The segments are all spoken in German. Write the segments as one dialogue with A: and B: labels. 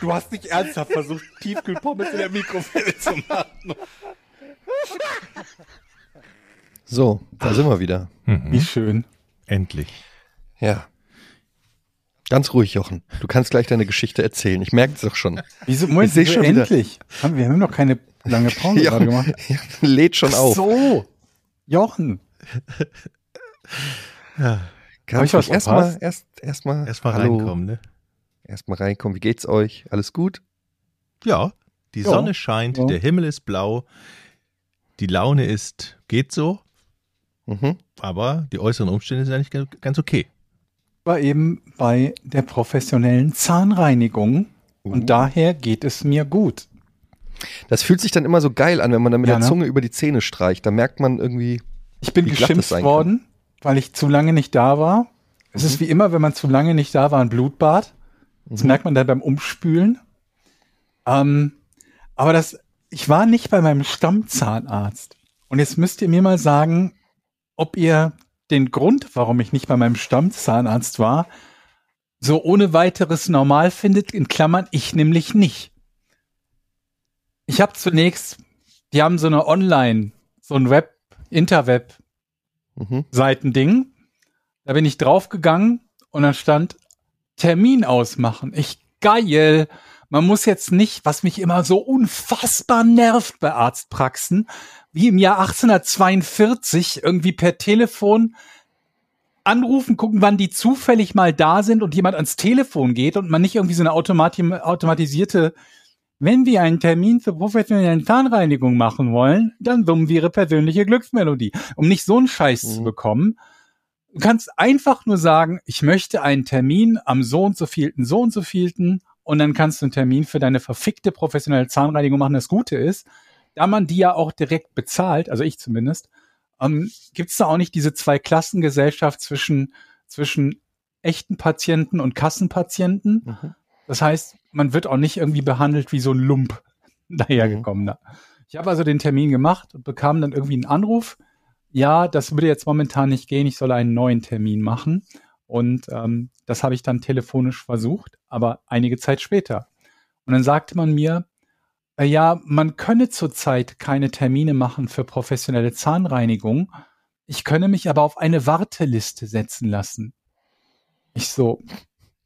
A: Du hast nicht ernsthaft versucht, Tiefkühlpommes in der Mikrowelle zu machen.
B: So, da sind wir wieder.
C: Wie schön.
A: Endlich.
B: Ja. Ganz ruhig, Jochen. Du kannst gleich deine Geschichte erzählen. Ich merke es doch schon.
C: Wieso, Moment,
B: Ich seh
C: wieso
B: schon wieder-
C: endlich? Haben, wir haben noch keine lange Pause
B: Ja,
C: gerade gemacht.
B: ja, lädt schon
C: Ach
B: auf.
C: so. Jochen.
B: Kann
C: Hab ich was
B: erstmal
C: verpasst?
B: erst erstmal
A: Erstmal
B: hallo,
A: reinkommen, ne?
B: Erstmal reinkommen. Wie geht's euch? Alles gut?
A: Ja, die
C: Ja.
A: Sonne scheint,
C: Ja.
A: der Himmel ist blau, die Laune ist, geht so,
B: Mhm.
A: aber die äußeren Umstände sind eigentlich ganz- okay.
C: War eben bei der professionellen Zahnreinigung
B: Uh.
C: und daher geht es mir gut.
B: Das fühlt sich dann immer so geil an, wenn man dann mit
C: Ja,
B: der
C: ne?
B: Zunge über die Zähne streicht. Da merkt man irgendwie,
C: Ich bin
B: Wie glatt das
C: geschimpft worden, weil ich zu lange nicht da war. Es
B: Mhm.
C: ist wie immer, wenn man zu lange nicht da war, ein Blutbad. Das
B: Mhm.
C: merkt man dann beim Umspülen. Ähm, aber das, ich war nicht bei meinem Stammzahnarzt. Und jetzt müsst ihr mir mal sagen, ob ihr den Grund, warum ich nicht bei meinem Stammzahnarzt war, so ohne weiteres normal findet, in Klammern, ich nämlich nicht. Ich habe zunächst, die haben so eine Online, so ein Web, Interweb
B: mhm.
C: Da bin ich draufgegangen und dann stand Termin ausmachen. Ich geil. Man muss jetzt nicht, was mich immer so unfassbar nervt bei Arztpraxen, wie im Jahr 1842 irgendwie per Telefon anrufen, gucken, wann die zufällig mal da sind und jemand ans Telefon geht und man nicht irgendwie so eine automati automatisierte wenn wir einen Termin für professionelle Zahnreinigung machen wollen, dann summen wir ihre persönliche Glücksmelodie. Um nicht so einen Scheiß
B: Mhm.
C: zu bekommen, du kannst einfach nur sagen, ich möchte einen Termin am so und so vielten, so und so vielten und dann kannst du einen Termin für deine verfickte professionelle Zahnreinigung machen. Das Gute ist, da man die ja auch direkt bezahlt, also ich zumindest, ähm, gibt es da auch nicht diese zwei Klassengesellschaft zwischen, zwischen echten Patienten und Kassenpatienten.
B: Mhm.
C: Das heißt, man wird auch nicht irgendwie behandelt wie so ein Lump dahergekommener. Ich habe also den Termin gemacht und bekam dann irgendwie einen Anruf. Ja, das würde jetzt momentan nicht gehen. Ich soll einen neuen Termin machen. Und ähm, das habe ich dann telefonisch versucht, aber einige Zeit später. Und dann sagte man mir, äh, ja, man könne zurzeit keine Termine machen für professionelle Zahnreinigung. Ich könne mich aber auf eine Warteliste setzen lassen. Ich so,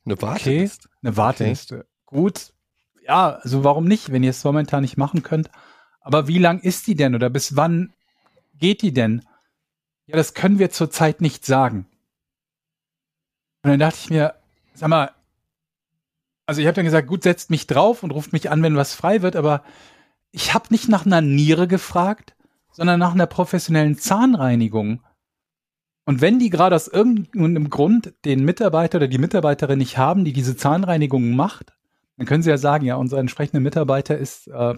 B: Eine
C: Okay,
B: Warteliste.
C: eine Warteliste. Gut. Ja, also warum nicht, wenn ihr es momentan nicht machen könnt? Aber wie lang ist die denn oder bis wann geht die denn? Ja, das können wir zurzeit nicht sagen. Und dann dachte ich mir, sag mal, also ich habe dann gesagt, gut, setzt mich drauf und ruft mich an, wenn was frei wird, aber ich habe nicht nach einer Niere gefragt, sondern nach einer professionellen Zahnreinigung. Und wenn die gerade aus irgendeinem Grund den Mitarbeiter oder die Mitarbeiterin nicht haben, die diese Zahnreinigung macht, dann können sie ja sagen, ja, unser entsprechender Mitarbeiter ist äh,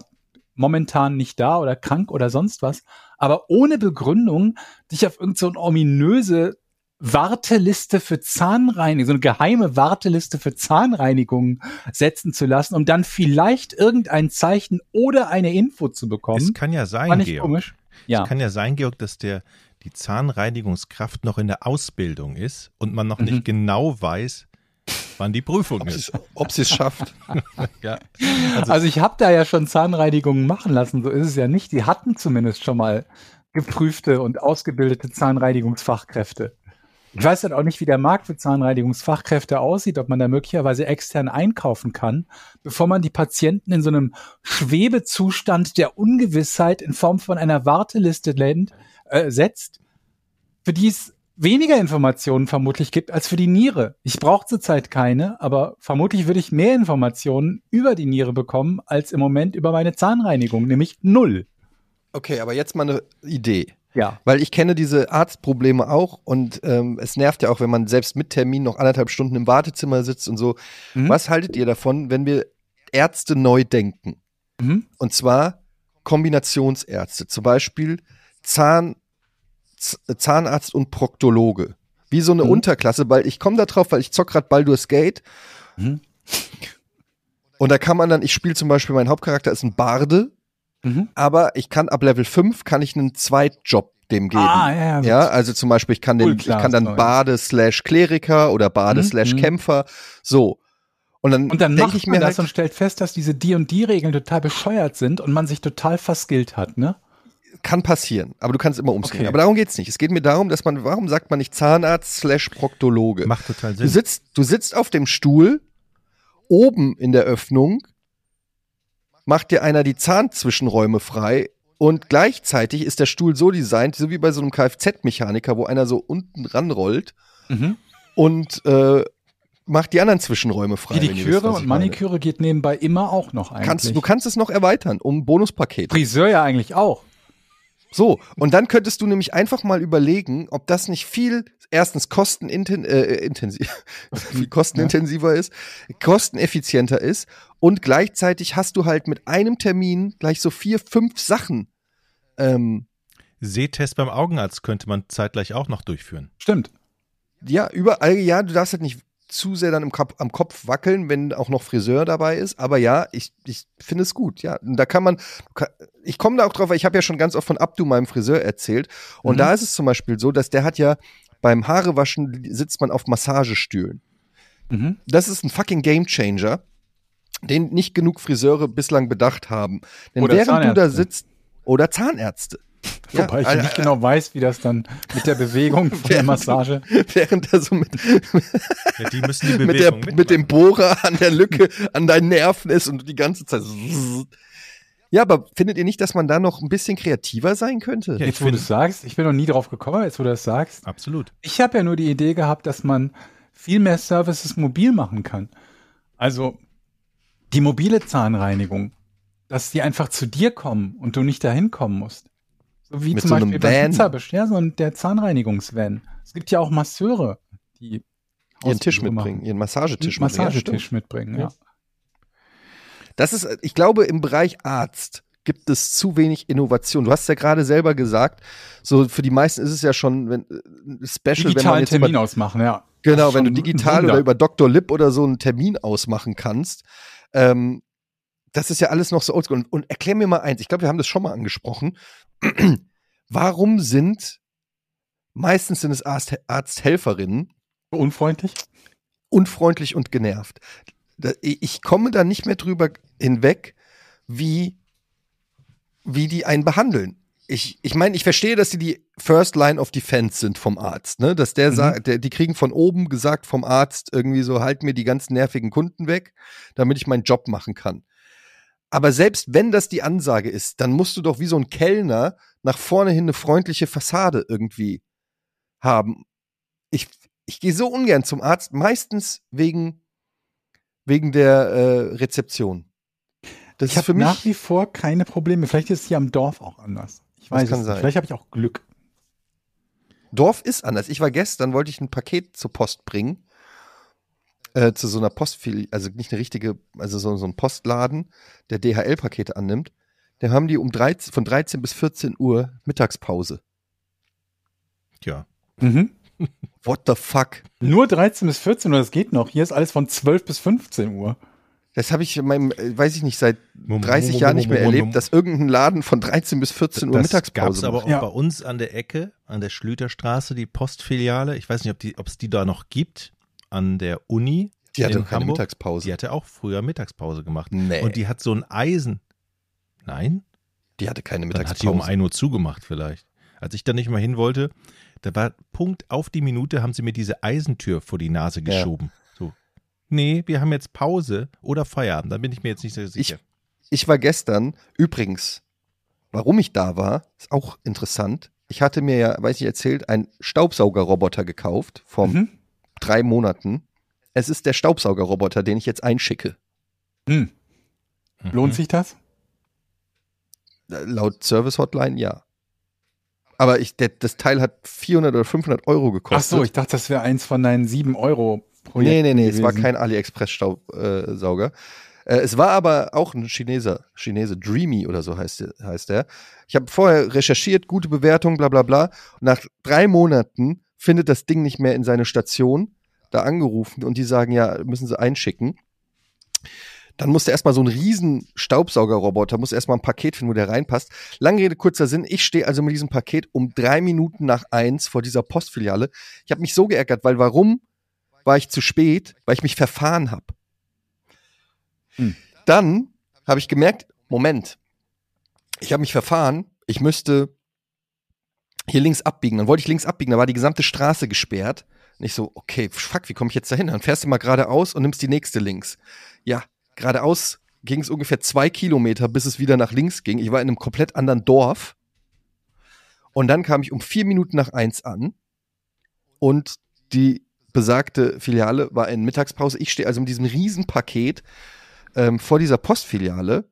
C: momentan nicht da oder krank oder sonst was. Aber ohne Begründung dich auf irgendeine so eine ominöse Warteliste für Zahnreinigung, so eine geheime Warteliste für Zahnreinigung setzen zu lassen, um dann vielleicht irgendein Zeichen oder eine Info zu bekommen.
A: Es kann ja sein, Georg.
C: komisch? Ja.
A: Es kann ja sein, Georg, dass der die Zahnreinigungskraft noch in der Ausbildung ist und man noch
C: Mhm.
A: nicht genau weiß, wann die Prüfung
B: Ob
A: ist.
B: ob sie es schafft.
A: Ja.
C: Also ich habe da ja schon Zahnreinigungen machen lassen, so ist es ja nicht. Die hatten zumindest schon mal geprüfte und ausgebildete Zahnreinigungsfachkräfte. Ich weiß dann auch nicht, wie der Markt für Zahnreinigungsfachkräfte aussieht, ob man da möglicherweise extern einkaufen kann, bevor man die Patienten in so einem Schwebezustand der Ungewissheit in Form von einer Warteliste länd, äh, setzt, für die es weniger Informationen vermutlich gibt als für die Niere. Ich brauche zurzeit keine, aber vermutlich würde ich mehr Informationen über die Niere bekommen als im Moment über meine Zahnreinigung, nämlich null.
B: Okay, aber jetzt mal eine Idee.
C: Ja.
B: Weil ich kenne diese Arztprobleme auch und ähm, es nervt ja auch, wenn man selbst mit Termin noch anderthalb Stunden im Wartezimmer sitzt und so.
C: Mhm.
B: Was haltet ihr davon, wenn wir Ärzte neu denken?
C: Mhm.
B: Und zwar Kombinationsärzte, zum Beispiel Zahn, Zahnarzt und Proktologe. Wie so eine
C: Mhm.
B: Unterklasse, weil ich komme da drauf, weil ich zock grad Baldur's Gate.
C: Mhm.
B: Und da kann man dann, ich spiele zum Beispiel, mein Hauptcharakter ist ein Barde,
C: Mhm.
B: aber ich kann ab Level 5 kann ich einen Zweitjob dem geben.
C: Ah, ja, ja.
B: Ja, also zum Beispiel, ich kann, den,
C: Cool,
B: ich kann dann. Bade slash Kleriker oder Bade
C: Mhm,
B: slash
C: mhm.
B: Kämpfer. So. Und dann,
C: Und dann macht
B: ich mir
C: das
B: halt,
C: und stellt fest, dass diese die und die Regeln total bescheuert sind und man sich total verskillt hat, ne?
B: Kann passieren, aber du kannst immer umskillen.
C: Okay.
B: Aber darum geht's nicht. Es geht mir darum, dass man, warum sagt man nicht Zahnarzt slash Proktologe?
A: Macht total
B: Du
A: Sinn.
B: sitzt, du sitzt auf dem Stuhl, oben in der Öffnung, macht dir einer die Zahnzwischenräume frei und gleichzeitig ist der Stuhl so designt, so wie bei so einem Kfz-Mechaniker, wo einer so unten ranrollt
C: Mhm.
B: und äh, macht die anderen Zwischenräume frei. was
C: und. Maniküre geht nebenbei immer auch noch eigentlich.
B: Kannst, du kannst es noch erweitern um Bonuspakete.
C: Friseur ja eigentlich auch.
B: So, und dann könntest du nämlich einfach mal überlegen, ob das nicht viel, erstens kosteninten, äh, intensiv, viel kostenintensiver ist, kosteneffizienter ist und gleichzeitig hast du halt mit einem Termin gleich so vier, fünf Sachen. Ähm,
A: Sehtest beim Augenarzt könnte man zeitgleich auch noch durchführen.
C: Stimmt.
B: ja, überall, ja, du darfst halt nicht zu sehr dann im Kopf, am Kopf wackeln, wenn auch noch Friseur dabei ist. Aber ja, ich, ich finde es gut. Ja, und da kann man, ich komme da auch drauf, weil ich habe ja schon ganz oft von Abdu, meinem Friseur, erzählt. Und
C: Mhm.
B: da ist es zum Beispiel so, dass der hat ja beim Haarewaschen sitzt man auf Massagestühlen.
C: Mhm.
B: Das ist ein fucking Gamechanger, den nicht genug Friseure bislang bedacht haben. Denn
C: Oder
B: während du da
C: Zahnärzte.
B: sitzt, oder Zahnärzte. Ja,
C: Wobei ich
B: äh,
C: nicht genau weiß, wie das dann mit der Bewegung von der
B: Während-
C: Massage.
B: Während er so mit,
A: Ja, die müssen die
B: mit, der, mit dem. Bohrer an der Lücke an deinen Nerven ist und du die ganze Zeit. Ja, aber findet ihr nicht, dass man da noch ein bisschen kreativer sein könnte?
A: Ja, ich
C: Jetzt, wo du es sagst, ich bin noch nie drauf gekommen, aber jetzt, wo du das sagst.
A: Absolut.
C: Ich habe ja nur die Idee gehabt, dass man viel mehr Services mobil machen kann. Also die mobile Zahnreinigung, dass die einfach zu dir kommen und du nicht dahin kommen musst. So wie
B: Mit
C: zum
B: so einem
C: Beispiel beim
B: Van.
C: Pizzabest, ja, so ein, der Zahnreinigungsvan. Es gibt ja auch Masseure, die
B: ihren Tisch mitbringen,
C: machen.
B: ihren Massagetisch mitbringen. Ja,
C: Massagetisch mitbringen, ja.
B: Das ist, ich glaube, im Bereich Arzt gibt es zu wenig Innovation. Du hast ja gerade selber gesagt, so für die meisten ist es ja schon wenn, äh, special, wenn man jetzt
C: Termin
B: über,
C: ausmachen, ja.
B: genau, wenn du digital oder über Dr. Lip oder so einen Termin ausmachen kannst. Ähm, das ist ja alles noch so oldschool. Und, und erklär mir mal eins, ich glaube, wir haben das schon mal angesprochen. Warum sind meistens sind es Arzt, Arzthelferinnen
C: Unfreundlich?
B: unfreundlich und genervt. Ich komme da nicht mehr drüber hinweg, wie, wie die einen behandeln. Ich, ich meine, ich verstehe, dass sie die First Line of Defense sind vom Arzt, ne? Dass der
C: Mhm.
B: sagt, der, die kriegen von oben gesagt vom Arzt irgendwie so, halt mir die ganzen nervigen Kunden weg, damit ich meinen Job machen kann. Aber selbst wenn das die Ansage ist, dann musst du doch wie so ein Kellner nach vorne hin eine freundliche Fassade irgendwie haben. Ich, ich gehe so ungern zum Arzt, meistens wegen, wegen der äh, Rezeption. Das
C: Ich
B: ist für
C: habe
B: mich.
C: nach wie vor keine Probleme. Vielleicht ist es hier am Dorf auch anders. Ich weiß es nicht. Vielleicht habe ich auch Glück.
B: Dorf ist anders. Ich war gestern, wollte ich ein Paket zur Post bringen. Äh, zu so einer Postfiliale, also nicht eine richtige, also so, so ein Postladen, der DHL-Pakete annimmt. Da haben die um 13, von 13 bis 14 Uhr Mittagspause.
A: Tja.
C: Mhm.
B: What the fuck?
C: Nur 13 bis 14 Uhr, das geht noch. Hier ist alles von 12 bis 15 Uhr.
B: Das habe ich in meinem, äh, weiß ich nicht, seit
A: Mum,
B: 30
A: mum,
B: Jahren nicht mehr erlebt, dass irgendein Laden von 13 bis 14 Uhr
A: Das
B: Mittagspause
A: gab's aber auch
C: Ja.
A: bei uns an der Ecke, an der Schlüterstraße, die Postfiliale. Ich weiß nicht, ob die, ob es die da noch gibt, an der Uni.
B: Die hatte
A: in
B: keine
A: Hamburg.
B: Mittagspause.
A: Die hatte auch früher Mittagspause gemacht.
B: Nee.
A: Und die hat so ein Eisen. Nein?
B: Die hatte keine
A: Dann hat die um
B: Mittagspause.
A: 1 Uhr zugemacht vielleicht. Als ich da nicht mal hin wollte, da war Punkt auf die Minute, haben sie mir diese Eisentür vor die Nase
B: Ja.
A: geschoben. So. Nee, wir haben jetzt Pause oder Feierabend. Da bin ich mir jetzt nicht so sicher.
B: Ich war gestern, übrigens, warum ich da war, ist auch interessant. Ich hatte mir ja, weiß ich erzählt, einen Staubsaugerroboter gekauft vor
C: Mhm.
B: Drei Monaten. Es ist der Staubsaugerroboter, den ich jetzt einschicke.
C: Hm.
A: Mhm.
C: Lohnt sich das?
B: Äh, Laut Service Hotline ja. Aber ich, der, das Teil hat 400 oder 500 Euro
C: Ach
B: gekostet.
C: so, ich dachte, das wäre eins von deinen 7 Euro
B: Nee,
C: Projekten
B: nee, nee, es war
C: gewesen.
B: kein AliExpress-Staubsauger. Äh, es war aber auch ein Chineser, Chinese, Dreamy oder so heißt, der- heißt der. Ich habe vorher recherchiert, gute Bewertung, bla bla bla. Nach drei Monaten findet das Ding nicht mehr in seine Station, da angerufen und die sagen, ja, müssen sie einschicken. Dann musste erstmal so ein riesen Staubsaugerroboter, muss erstmal ein Paket finden, wo der reinpasst. Lange Rede, kurzer Sinn, ich stehe also mit diesem Paket um drei Minuten nach eins vor dieser Postfiliale. Ich habe mich so geärgert, weil warum war ich zu spät? Weil ich mich verfahren habe.
C: Hm.
B: Dann habe ich gemerkt, Moment, ich habe mich verfahren, ich müsste hier links abbiegen. Dann wollte ich links abbiegen, da war die gesamte Straße gesperrt. Und ich so, okay, fuck, wie komme ich jetzt dahin? Dann fährst du mal geradeaus und nimmst die nächste links. Ja, geradeaus ging es ungefähr zwei Kilometer, bis es wieder nach links ging. Ich war in einem komplett anderen Dorf. Und dann kam ich um vier Minuten nach eins an und die besagte Filiale war in Mittagspause. Ich stehe also mit diesem riesen Paket ähm, vor dieser Postfiliale,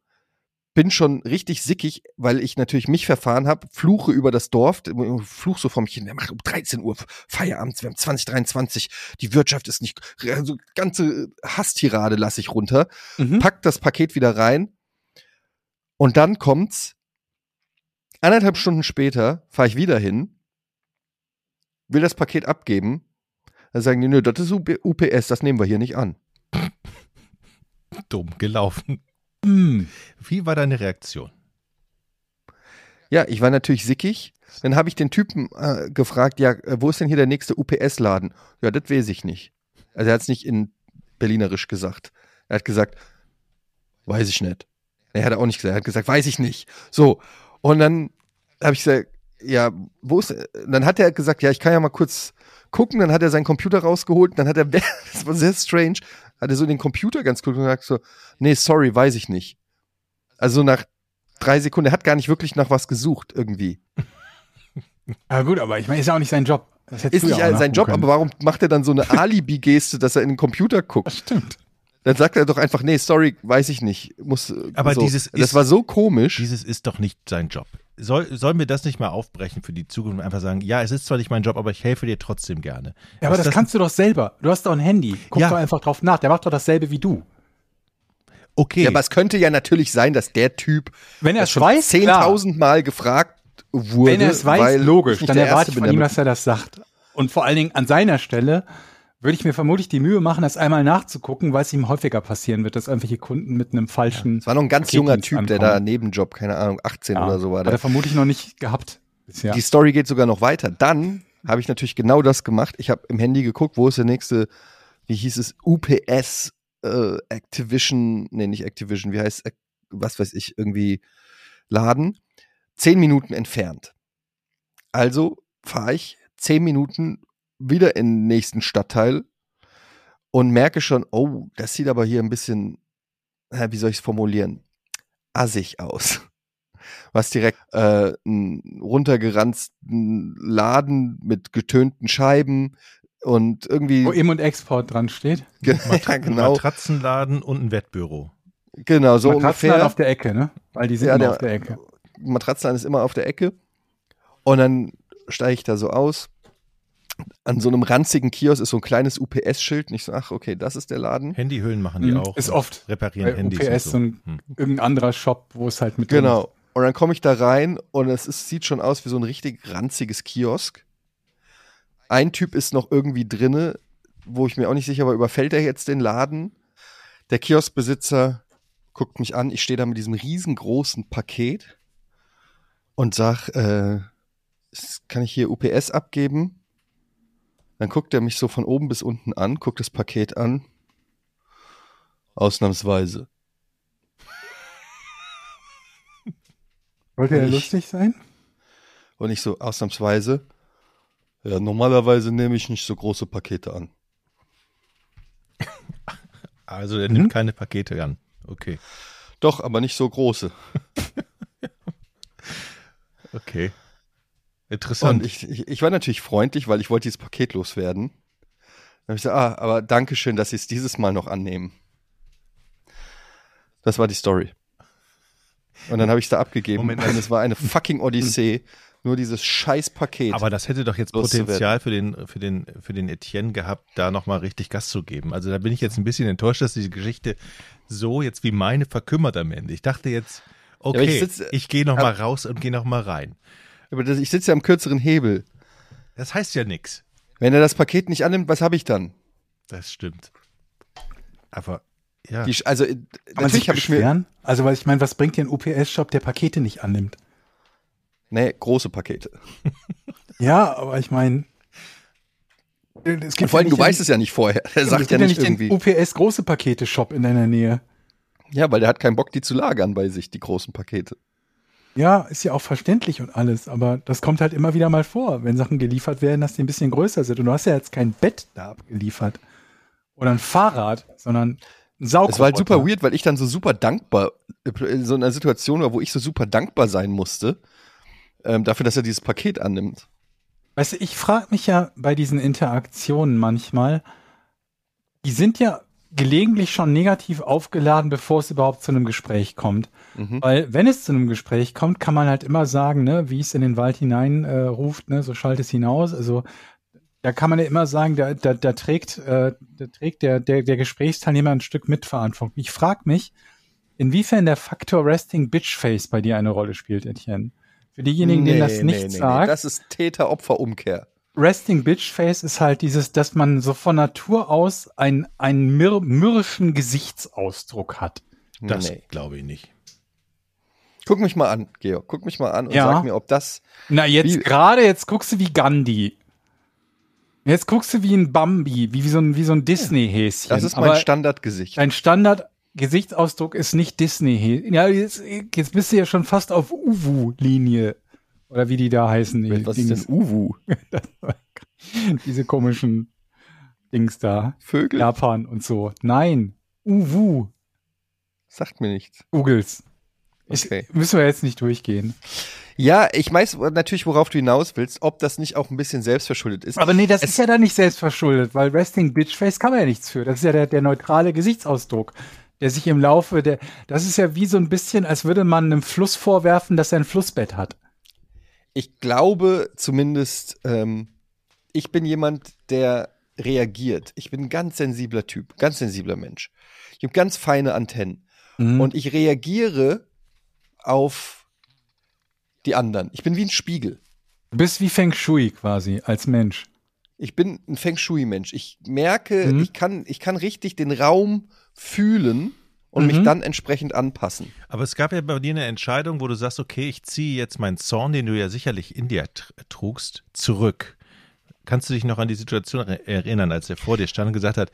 B: bin schon richtig sickig, weil ich natürlich mich verfahren habe, fluche über das Dorf, fluch so vor mich hin, der macht um 13 Uhr Feierabend, wir haben 2023, die Wirtschaft ist nicht, also ganze Hasstirade lasse ich runter,
C: Mhm.
B: pack das Paket wieder rein und dann kommt's, anderthalb Stunden später fahre ich wieder hin, will das Paket abgeben, dann sagen die, nö, das ist UPS, das nehmen wir hier nicht an.
A: Dumm gelaufen.
C: Hm.
A: Wie war deine Reaktion?
B: Ja, ich war natürlich sickig. Dann habe ich den Typen äh, gefragt, ja, äh, wo ist denn hier der nächste UPS-Laden? Ja, das weiß ich nicht. Also er hat es nicht in Berlinerisch gesagt. Er hat gesagt, weiß ich nicht. Er hat auch nicht gesagt, er hat gesagt, weiß ich nicht. So, und dann habe ich gesagt, ja, wo ist, dann hat er gesagt, ja, ich kann ja mal kurz gucken, dann hat er seinen Computer rausgeholt, dann hat er, das war sehr strange, hat er so den Computer ganz kurz gesagt, so, nee, sorry, weiß ich nicht. Also nach drei Sekunden, er hat gar nicht wirklich nach was gesucht irgendwie.
C: Ja gut, aber ich meine, ist ja auch nicht sein Job.
B: Ist nicht
C: ja
B: sein Job,
C: nachgucken
B: aber warum macht er dann so eine Alibi-Geste, dass er in den Computer guckt?
C: Das stimmt.
B: Dann sagt er doch einfach, nee, sorry, weiß ich nicht. Muss,
A: Aber
B: so.
A: dieses
B: das
A: ist-
B: war so komisch.
A: Dieses ist doch nicht sein Job. Soll, sollen wir das nicht mal aufbrechen für die Zukunft und einfach sagen, ja, es ist zwar nicht mein Job, aber ich helfe dir trotzdem gerne.
C: Ja, aber
A: Ist
C: das, kannst du doch selber. Du hast doch ein Handy. Guck
A: Ja.
C: doch einfach drauf nach. Der macht doch dasselbe wie du.
A: Okay,
B: Ja, aber es könnte ja natürlich sein, dass der Typ
C: Wenn er
B: das
C: es
B: schon
C: weiß, klar.
B: 10.000 Mal gefragt wurde.
C: Wenn er es weiß,
B: weil
C: logisch.
B: ich nicht
C: Dann erwarte ich
B: bin,
C: von ihm,
B: der
C: dass er das sagt. Und vor allen Dingen an seiner Stelle würde ich mir vermutlich die Mühe machen, das einmal nachzugucken, weil es ihm häufiger passieren wird, dass irgendwelche Kunden mit einem falschen.
B: Es war noch ein ganz junger
C: Paketdienst
B: Typ, der
C: ankommen.
B: da Nebenjob, keine Ahnung, 18
C: Ja,
B: oder so war.
C: Hat
B: Der.
C: er vermutlich noch nicht gehabt bisher.
B: Die Story geht sogar noch weiter. Dann habe ich natürlich genau das gemacht. Ich habe im Handy geguckt, wo ist der nächste, wie hieß es, UPS äh, Activision, nee, nicht Activision, wie heißt, was weiß ich, irgendwie Laden. Zehn Minuten entfernt. Also fahre ich zehn Minuten wieder in den nächsten Stadtteil und merke schon, oh, das sieht aber hier ein bisschen, wie soll ich es formulieren, assig aus was direkt äh, einen runtergeranzten Laden mit getönten Scheiben und irgendwie
C: Wo Im- und Export dran steht.
A: Mat
B: ja,
A: ein
B: genau,
A: Matratzenladen und ein Wettbüro.
B: genau so ungefähr.
C: auf der Ecke, ne? Weil die sind
B: Ja,
C: immer
B: der-
C: auf der Ecke.
B: Matratzenladen ist immer auf der Ecke und dann steige ich da so aus. An so einem ranzigen Kiosk ist so ein kleines UPS-Schild. Nicht so, ach, okay, das ist der Laden.
A: Handyhüllen machen die
C: Mhm.
A: auch.
C: Ist oft
A: Reparieren Handys.
C: UPS
A: und
C: so ein-
A: Hm.
C: Irgendein anderer Shop, wo es halt mit
B: Genau. Und dann komme ich da rein und es ist, sieht schon aus wie so ein richtig ranziges Kiosk. Ein Typ ist noch irgendwie drinne, wo ich mir auch nicht sicher war, überfällt er jetzt den Laden? Der Kioskbesitzer guckt mich an, ich stehe da mit diesem riesengroßen Paket und sag, äh, kann ich hier UPS abgeben? Dann guckt er mich so von oben bis unten an, guckt das Paket an. Ausnahmsweise.
C: Wollte er
B: Ich-
C: lustig sein?
B: Und ich so, ausnahmsweise. Ja, normalerweise nehme ich nicht so große Pakete an.
A: Also er nimmt keine Pakete an. Okay,
B: Doch, aber nicht so große.
A: okay. Interessant.
B: Und ich, ich, ich war natürlich freundlich, weil ich wollte dieses Paket loswerden. Dann habe ich gesagt, ah, aber danke schön, dass Sie es dieses Mal noch annehmen. Das war die Story. Und dann habe ich es da abgegeben
A: Moment,
B: und es war eine fucking Odyssee, nur dieses Scheißpaket.
A: Aber das hätte doch jetzt. Potenzial für den, für den, für den Etienne gehabt, da nochmal richtig Gas zu geben. Also da bin ich jetzt ein bisschen enttäuscht, dass diese Geschichte so jetzt wie meine verkümmert am Ende. Ich dachte jetzt, okay,
B: ich
A: ich,
B: sitz-
A: gehe noch mal raus und gehe noch mal rein.
B: Aber das, ich sitze ja am kürzeren Hebel.
A: Das heißt ja nichts.
B: Wenn er das Paket nicht annimmt, was habe ich dann?
A: Das stimmt. Aber ja,
B: Die, also
C: Kann man
B: natürlich
C: sich
B: habe ich mir?
C: Also, weil ich meine, was bringt dir ein UPS-Shop, der Pakete nicht annimmt?
B: nee, große Pakete.
C: Ja, aber ich meine. Es
B: Und vor allem, du weißt es ja nicht vorher. Er sagt ja nicht irgendwie.
C: den UPS große Pakete-Shop in deiner Nähe.
B: Ja, weil der hat keinen Bock, die zu lagern bei sich, die großen Pakete.
C: Ja, ist ja auch verständlich und alles, aber das kommt halt immer wieder mal vor, wenn Sachen geliefert werden, dass die ein bisschen größer sind. Und du hast ja jetzt kein Bett da abgeliefert oder ein Fahrrad, sondern ein Saugroboter.
B: Es war halt super weird, weil ich dann so super dankbar, in so einer Situation war, wo ich so super dankbar sein musste, ähm, dafür, dass er dieses Paket annimmt.
C: Weißt du, ich frage mich ja bei diesen Interaktionen manchmal, die sind ja gelegentlich schon negativ aufgeladen, bevor es überhaupt zu einem Gespräch kommt.
B: Mhm.
C: Weil wenn es zu einem Gespräch kommt, kann man halt immer sagen, ne, wie es in den Wald hinein äh, ruft, ne, so schallt es hinaus. Also da kann man ja immer sagen, da, da, da trägt, äh, da trägt der, der, der Gesprächsteilnehmer ein Stück Mitverantwortung. Ich frage mich, inwiefern der Faktor Resting Bitchface bei dir eine Rolle spielt, Etienne. Für diejenigen, denen das nicht sagt.
B: Das ist Täter-Opfer-Umkehr.
C: Resting Bitch Face ist halt dieses, dass man so von Natur aus ein, einen mür mürrischen Gesichtsausdruck hat.
A: das
B: Nee.
A: glaube ich nicht.
B: Guck mich mal an, Georg. Guck mich mal an und
C: Ja.
B: sag mir, ob das.
C: Na, jetzt gerade, jetzt guckst du wie Gandhi. Jetzt guckst du wie ein Bambi, wie, wie so ein, wie so ein Disney-Häschen.
B: Das ist mein
C: Aber
B: Standardgesicht.
C: Dein Standard-Gesichtsausdruck ist nicht Disney-Häschen. Ja, jetzt, jetzt bist du ja schon fast auf Uwu-Linie. Oder wie die da heißen. Die
B: Was ist denn
C: Dings.
B: Uwu?
C: Diese komischen Dings da.
B: Vögel?
C: Japan und so. Nein. Uwu.
B: Sagt mir nichts.
C: Googles. Ich,
B: Okay.
C: Müssen wir jetzt nicht durchgehen.
B: Ja, ich weiß natürlich, worauf du hinaus willst, ob das nicht auch ein bisschen selbstverschuldet ist.
C: Aber nee, das
B: Es-
C: ist ja dann nicht selbstverschuldet, weil Resting Bitchface kann man ja nichts für. Das ist ja der, der neutrale Gesichtsausdruck, der sich im Laufe der, das ist ja wie so ein bisschen, als würde man einem Fluss vorwerfen, dass er ein Flussbett hat.
B: ich glaube zumindest, ähm, ich bin jemand, der reagiert. Ich bin ein ganz sensibler Typ, ganz sensibler Mensch. Ich habe ganz feine Antennen.
C: Und
B: Und ich reagiere auf die anderen. Ich bin wie ein Spiegel.
C: du bist wie Feng Shui quasi als Mensch.
B: Ich bin ein Feng Shui-Mensch. Ich merke,
C: Mhm.
B: ich, kann, ich kann richtig den Raum fühlen und mich
C: Mhm.
B: dann entsprechend anpassen.
A: Aber es gab ja bei dir eine Entscheidung, wo du sagst, okay, ich ziehe jetzt meinen Zorn, den du ja sicherlich in dir tr- trugst, zurück. Kannst du dich noch an die Situation er- erinnern, als er vor dir stand und gesagt hat,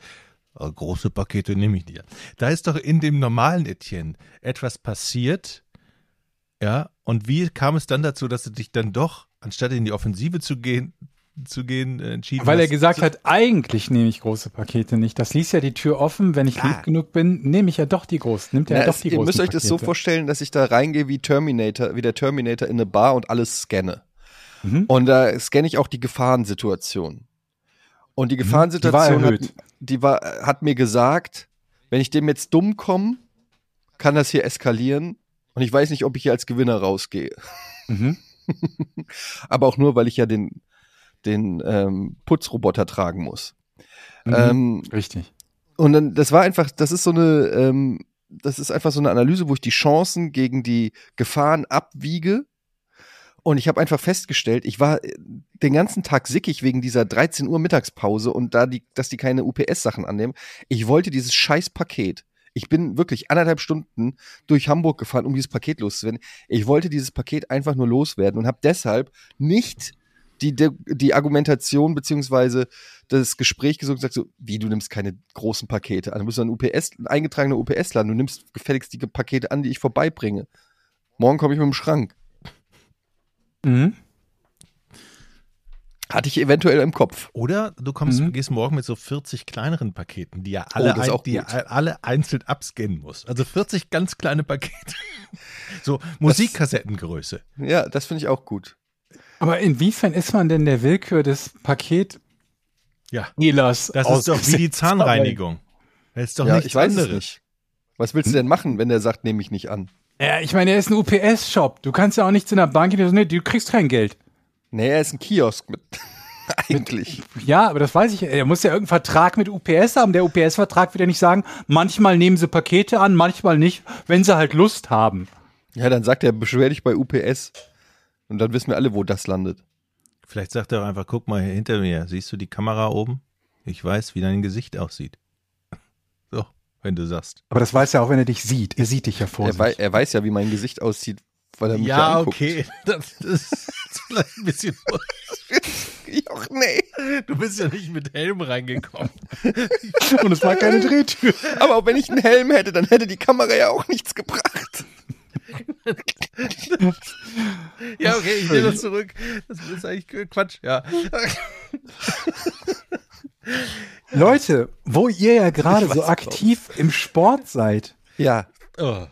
A: oh, große Pakete nehme ich dir. Da ist doch in dem normalen Etienne etwas passiert, ja, und wie kam es dann dazu, dass du dich dann doch, anstatt in die Offensive zu gehen, zu gehen, äh, entschieden
C: Weil er
A: hast,
C: gesagt
A: zu,
C: hat, eigentlich nehme ich große Pakete nicht. Das ließ ja die Tür offen. Wenn ich
A: Klar.
C: lieb genug bin, nehme ich ja doch die großen. Nimmt er
B: Na,
C: ja doch
B: es,
C: die
B: ihr
C: großen
B: müsst euch das so
C: Pakete.
B: vorstellen, dass ich da reingehe wie Terminator, wie der Terminator in eine Bar und alles scanne.
C: Mhm.
B: Und da scanne ich auch die Gefahrensituation. Und die
C: Die war
B: Gefahrensituation hat,
C: erhöht.
B: die war, hat mir gesagt, wenn ich dem jetzt dumm komme, kann das hier eskalieren. Und ich weiß nicht, ob ich hier als Gewinner rausgehe.
C: Mhm.
B: Aber auch nur, weil ich ja den, den ähm, Putzroboter tragen muss.
C: Mhm.
B: Ähm,
C: Richtig.
B: und dann, das war einfach, das ist so eine, ähm, das ist einfach so eine Analyse, wo ich die Chancen gegen die Gefahren abwiege. Und ich habe einfach festgestellt, ich war äh, den ganzen Tag sickig wegen dieser 13 Uhr Mittagspause und da die, dass die keine UPS-Sachen annehmen. Ich wollte dieses scheiß Paket. Ich bin wirklich anderthalb Stunden durch Hamburg gefahren, um dieses Paket loszuwerden. Ich wollte dieses Paket einfach nur loswerden und habe deshalb nicht die, die, die Argumentation beziehungsweise das Gespräch gesucht und gesagt so, wie, du nimmst keine großen Pakete an. Du bist ein UPS, ein eingetragener UPS-Laden. Du nimmst gefälligst die Pakete an, die ich vorbeibringe. Morgen komme ich mit dem Schrank.
C: Mhm.
B: Hatte ich eventuell im Kopf.
A: Oder du kommst,
C: Mhm.
A: gehst morgen mit so 40 kleineren Paketen, die ja alle,
B: Oh, das ist
A: ein,
B: auch
A: die ja alle einzeln abscannen musst. Also 40 ganz kleine Pakete. so Musikkassettengröße.
B: Ja, das finde ich auch gut.
C: Aber inwiefern ist man denn der Willkür des Paketdealers
A: Ja, das ist doch wie die? Zahnreinigung. Das ist doch
B: ja,
A: nichts
B: ich weiß
A: anderes.
B: es nicht. Was willst du denn machen, wenn der sagt, nehme ich nicht an?
C: Ja, ich meine, er ist ein UPS-Shop. Du kannst ja auch nicht zu einer Bank gehen und sagen, nee, du kriegst kein Geld.
B: Nee, er ist ein Kiosk mit. Eigentlich.
C: Ja, aber das weiß ich. Er muss ja irgendeinen Vertrag mit UPS haben. Der UPS-Vertrag wird ja nicht sagen, manchmal nehmen sie Pakete an, manchmal nicht, wenn sie halt Lust haben.
B: Ja, dann sagt er, beschwer dich bei UPS. Und dann wissen wir alle, wo das landet.
A: Vielleicht sagt er auch einfach, guck mal hier hinter mir, siehst du die Kamera oben? Ich weiß, wie dein Gesicht aussieht. So, wenn du sagst.
C: Aber das weiß er auch, wenn er dich sieht. Er sieht dich ja vor
B: Er, wei
C: sich.
B: er weiß ja, wie mein Gesicht aussieht, weil er mich ja,
A: Ja, okay. Das ist vielleicht ein bisschen.
B: Joch, nee.
A: Du bist ja nicht mit Helm reingekommen.
C: Und es war keine Drehtür.
B: Aber auch wenn ich einen Helm hätte, dann hätte die Kamera ja auch nichts gebracht.
A: Ja, okay, ich nehme das zurück. Das ist eigentlich Quatsch, ja.
C: Leute, wo ihr ja gerade so aktiv im Sport seid,
B: Ja.
A: Oh.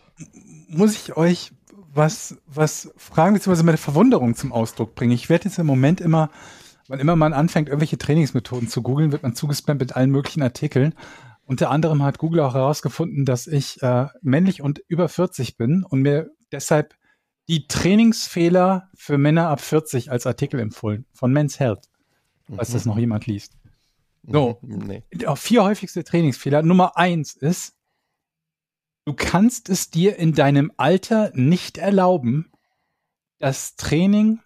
C: muss ich euch was, was fragen, beziehungsweise meine Verwunderung zum Ausdruck bringen. Ich werde jetzt im Moment immer, wann immer man anfängt, irgendwelche Trainingsmethoden zu googeln, wird man zugespammt mit allen möglichen Artikeln. Unter anderem hat Google auch herausgefunden, dass ich äh, männlich und über 40 bin und mir deshalb die Trainingsfehler für Männer ab 40 als Artikel empfohlen von Men's Health, falls das noch jemand liest. So.
B: Nee.
C: Vier häufigste Trainingsfehler. Nummer eins ist, du kannst es dir in deinem Alter nicht erlauben, das Training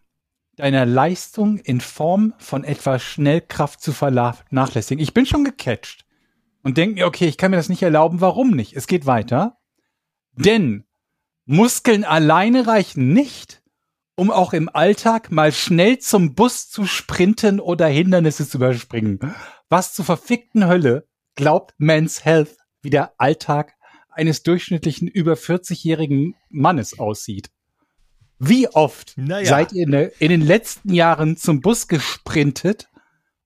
C: deiner Leistung in Form von etwa Schnellkraft zu vernachlässigen. Ich bin schon gecatcht und denke mir, okay, ich kann mir das nicht erlauben. Warum nicht? Es geht weiter. Denn Muskeln alleine reichen nicht, um auch im Alltag mal schnell zum Bus zu sprinten oder Hindernisse zu überspringen. Was zur verfickten Hölle glaubt Men's Health, wie der Alltag eines durchschnittlichen über 40-jährigen Mannes aussieht? Wie oft
A: Naja.
C: seid ihr in, den letzten Jahren zum Bus gesprintet,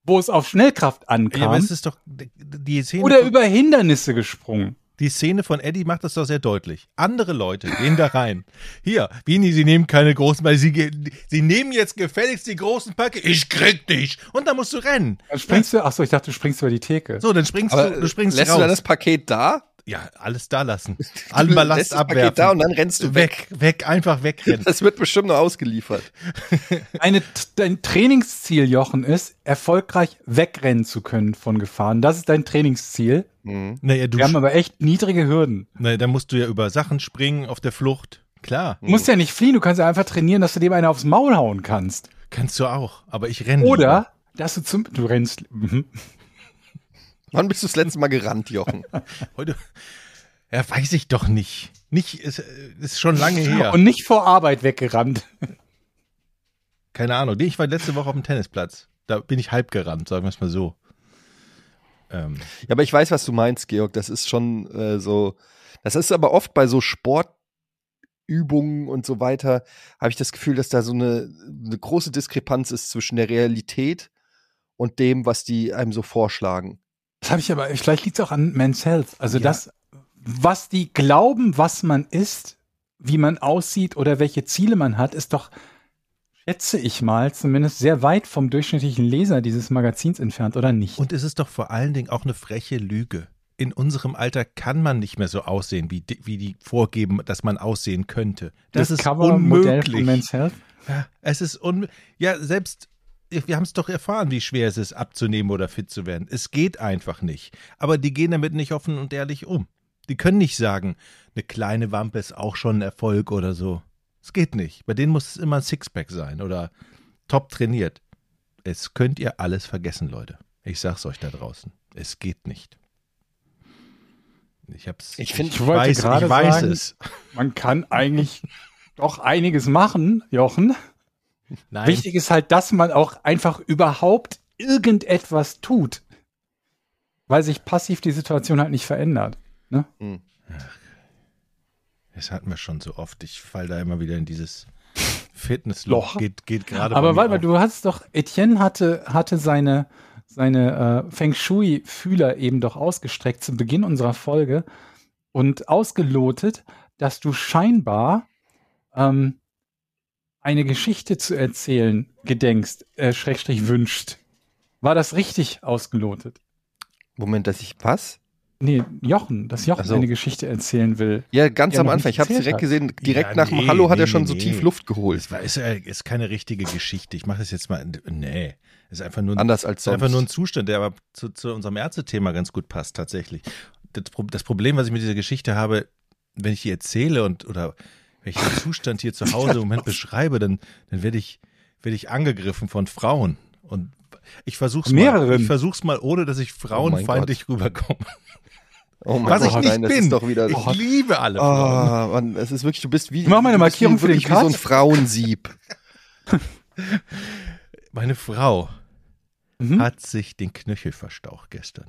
C: wo es auf Schnellkraft
A: Ja, aber
C: ankam?
A: es ist doch die Szene,
C: oder
A: von,
C: über Hindernisse gesprungen?
A: die Szene von Eddie macht das doch sehr deutlich. Andere Leute gehen da rein. Hier, Vini, sie nehmen keine großen, weil sie, sie nehmen jetzt gefälligst die großen Packe. Ich krieg dich. Und dann musst du rennen.
C: Dann springst du, ach so, ich dachte, du springst über die Theke.
A: So, dann springst
B: Aber
A: du, du springst
B: lässt
A: raus.
B: du dann das Paket da?
A: Ja, alles da lassen.
B: Du
A: Ballast abwerfen.
B: da und dann rennst du weg.
A: weg, weg, einfach wegrennen.
B: Das wird bestimmt noch ausgeliefert.
C: Eine, dein Trainingsziel, Jochen, ist, erfolgreich wegrennen zu können von Gefahren. Das ist dein Trainingsziel.
B: Mhm.
A: Naja, du,
C: Wir haben aber echt niedrige Hürden.
A: naja, dann musst du ja über Sachen springen auf der Flucht. Klar,
C: Du musst ja nicht fliehen, du kannst ja einfach trainieren, dass du dem einer aufs Maul hauen kannst.
A: kannst du auch. Aber ich renne.
C: Oder, dass du zum, du rennst, mhm.
B: Wann bist du das letzte Mal gerannt, Jochen?
A: Heute, ja, weiß ich doch nicht. Nicht, ist, ist schon lange her.
C: und nicht vor Arbeit weggerannt.
A: Keine Ahnung. Nee, Ich war letzte Woche auf dem Tennisplatz. Da bin ich halb gerannt, sagen wir es mal so. Ähm,
B: Ja, aber ich weiß, was du meinst, Georg. Das ist schon äh, so. Das ist aber oft bei so Sportübungen und so weiter, habe ich das Gefühl, dass da so eine, eine große Diskrepanz ist zwischen der Realität und dem, was die einem so vorschlagen.
C: Das habe ich aber, vielleicht liegt es auch an Men's Health. Also
A: Ja.
C: das, was die glauben, was man ist, wie man aussieht oder welche Ziele man hat, ist doch, schätze ich mal, zumindest sehr weit vom durchschnittlichen Leser dieses Magazins entfernt, oder nicht?
A: und es ist doch vor allen Dingen auch eine freche Lüge. In unserem Alter kann man nicht mehr so aussehen, wie die, wie die vorgeben, dass man aussehen könnte. Das, ist
C: Covermodell von
A: unmöglich.
C: Men's Health.
A: Ja, es ist un ja selbst wir haben es doch erfahren, wie schwer es ist, abzunehmen oder fit zu werden. Es geht einfach nicht. Aber die gehen damit nicht offen und ehrlich um. Die können nicht sagen, eine kleine Wampe ist auch schon ein Erfolg oder so. Es geht nicht. Bei denen muss es immer ein Sixpack sein oder top trainiert. Es könnt ihr alles vergessen, Leute. Ich sag's euch da draußen. Es geht nicht. Ich hab's.
B: Ich find-
A: ich
C: Ich
A: weiß, ich weiß
C: sagen-
A: es.
C: Man kann eigentlich doch einiges machen, Jochen.
A: Nein.
C: Wichtig ist halt, dass man auch einfach überhaupt irgendetwas tut. Weil sich passiv die Situation halt nicht verändert. Ne?
A: Das hatten wir schon so oft. Ich fall da immer wieder in dieses Fitnessloch.
C: Loch.
A: Geht, geht gerade
C: Aber warte mal, du hast doch, Etienne hatte, hatte seine, seine äh, Feng Shui-Fühler eben doch ausgestreckt zu Beginn unserer Folge und ausgelotet, dass du scheinbar ähm, eine Geschichte zu erzählen gedenkst, äh, Schrägstrich wünscht. War das richtig ausgelotet?
B: Moment, dass ich was?
C: Nee, Jochen, dass Jochen
B: Ach so.
C: eine Geschichte erzählen will.
B: Ja, ganz am Anfang. Ich habe
C: erzählt
B: direkt
C: hat.
B: gesehen, direkt
A: Ja,
B: nach dem
A: nee,
B: Hallo hat er
A: nee,
B: schon
A: nee,
B: so
A: nee.
B: tief Luft geholt.
A: Das war, ist, ist keine richtige Geschichte. Ich mache das jetzt mal. Nee. Ist einfach nur
B: Anders als
A: ist einfach
B: sonst.
A: nur ein Zustand, der aber zu, zu unserem Ärztethema ganz gut passt, tatsächlich. Das, das Problem, was ich mit dieser Geschichte habe, wenn ich die erzähle und oder wenn ich den Zustand hier zu Hause im Moment beschreibe, dann, dann werde ich, werde ich angegriffen von Frauen. Und ich versuch's mal,
C: Mehreren.
A: ich versuch's mal, ohne dass ich frauenfeindlich rüberkomme.
B: Oh mein
A: Was ich
B: Gott,
A: nicht
B: nein, das
A: bin.
B: ist doch wieder.
A: ich liebe alle Frauen.
B: Oh, Mann, es ist wirklich, du bist wie.
C: Ich mach mal eine
B: du bist
C: Markierung für den
B: wie so ein
C: Cut.
B: Frauensieb.
A: Meine Frau
C: Mhm.
A: hat sich den Knöchel verstaucht gestern.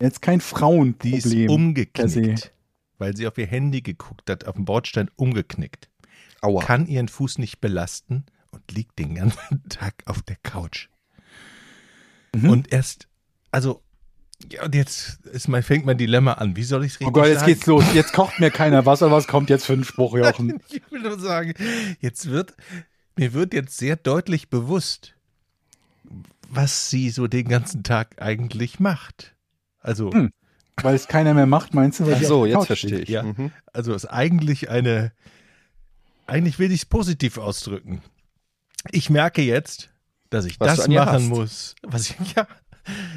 C: Jetzt kein
A: Die ist
C: Frauenproblem. per se.
A: umgeknickt, weil sie auf ihr Handy geguckt hat, auf dem Bordstein umgeknickt.
B: Aua.
A: Kann ihren Fuß nicht belasten und liegt den ganzen Tag auf der Couch.
C: Mhm.
A: Und erst, also, ja, und jetzt ist mein, fängt mein Dilemma an. Wie soll ich es richtig
C: Oh Gott, jetzt
A: sagen?
C: geht's los. Jetzt kocht mir keiner Wasser. Was kommt jetzt für ein Spruch, Jochen?
A: Ich will nur sagen, jetzt wird, mir wird jetzt sehr deutlich bewusst, was sie so den ganzen Tag eigentlich macht. Also,
C: Hm. Weil es keiner mehr macht, meinst du? Weil
B: Ach so, jetzt
C: Couch
B: verstehe ich.
A: Ja.
B: Mhm.
A: Also ist eigentlich eine, eigentlich will ich es positiv ausdrücken. Ich merke jetzt, dass ich
B: Was
A: das machen
B: hast.
A: muss, was ich, ja,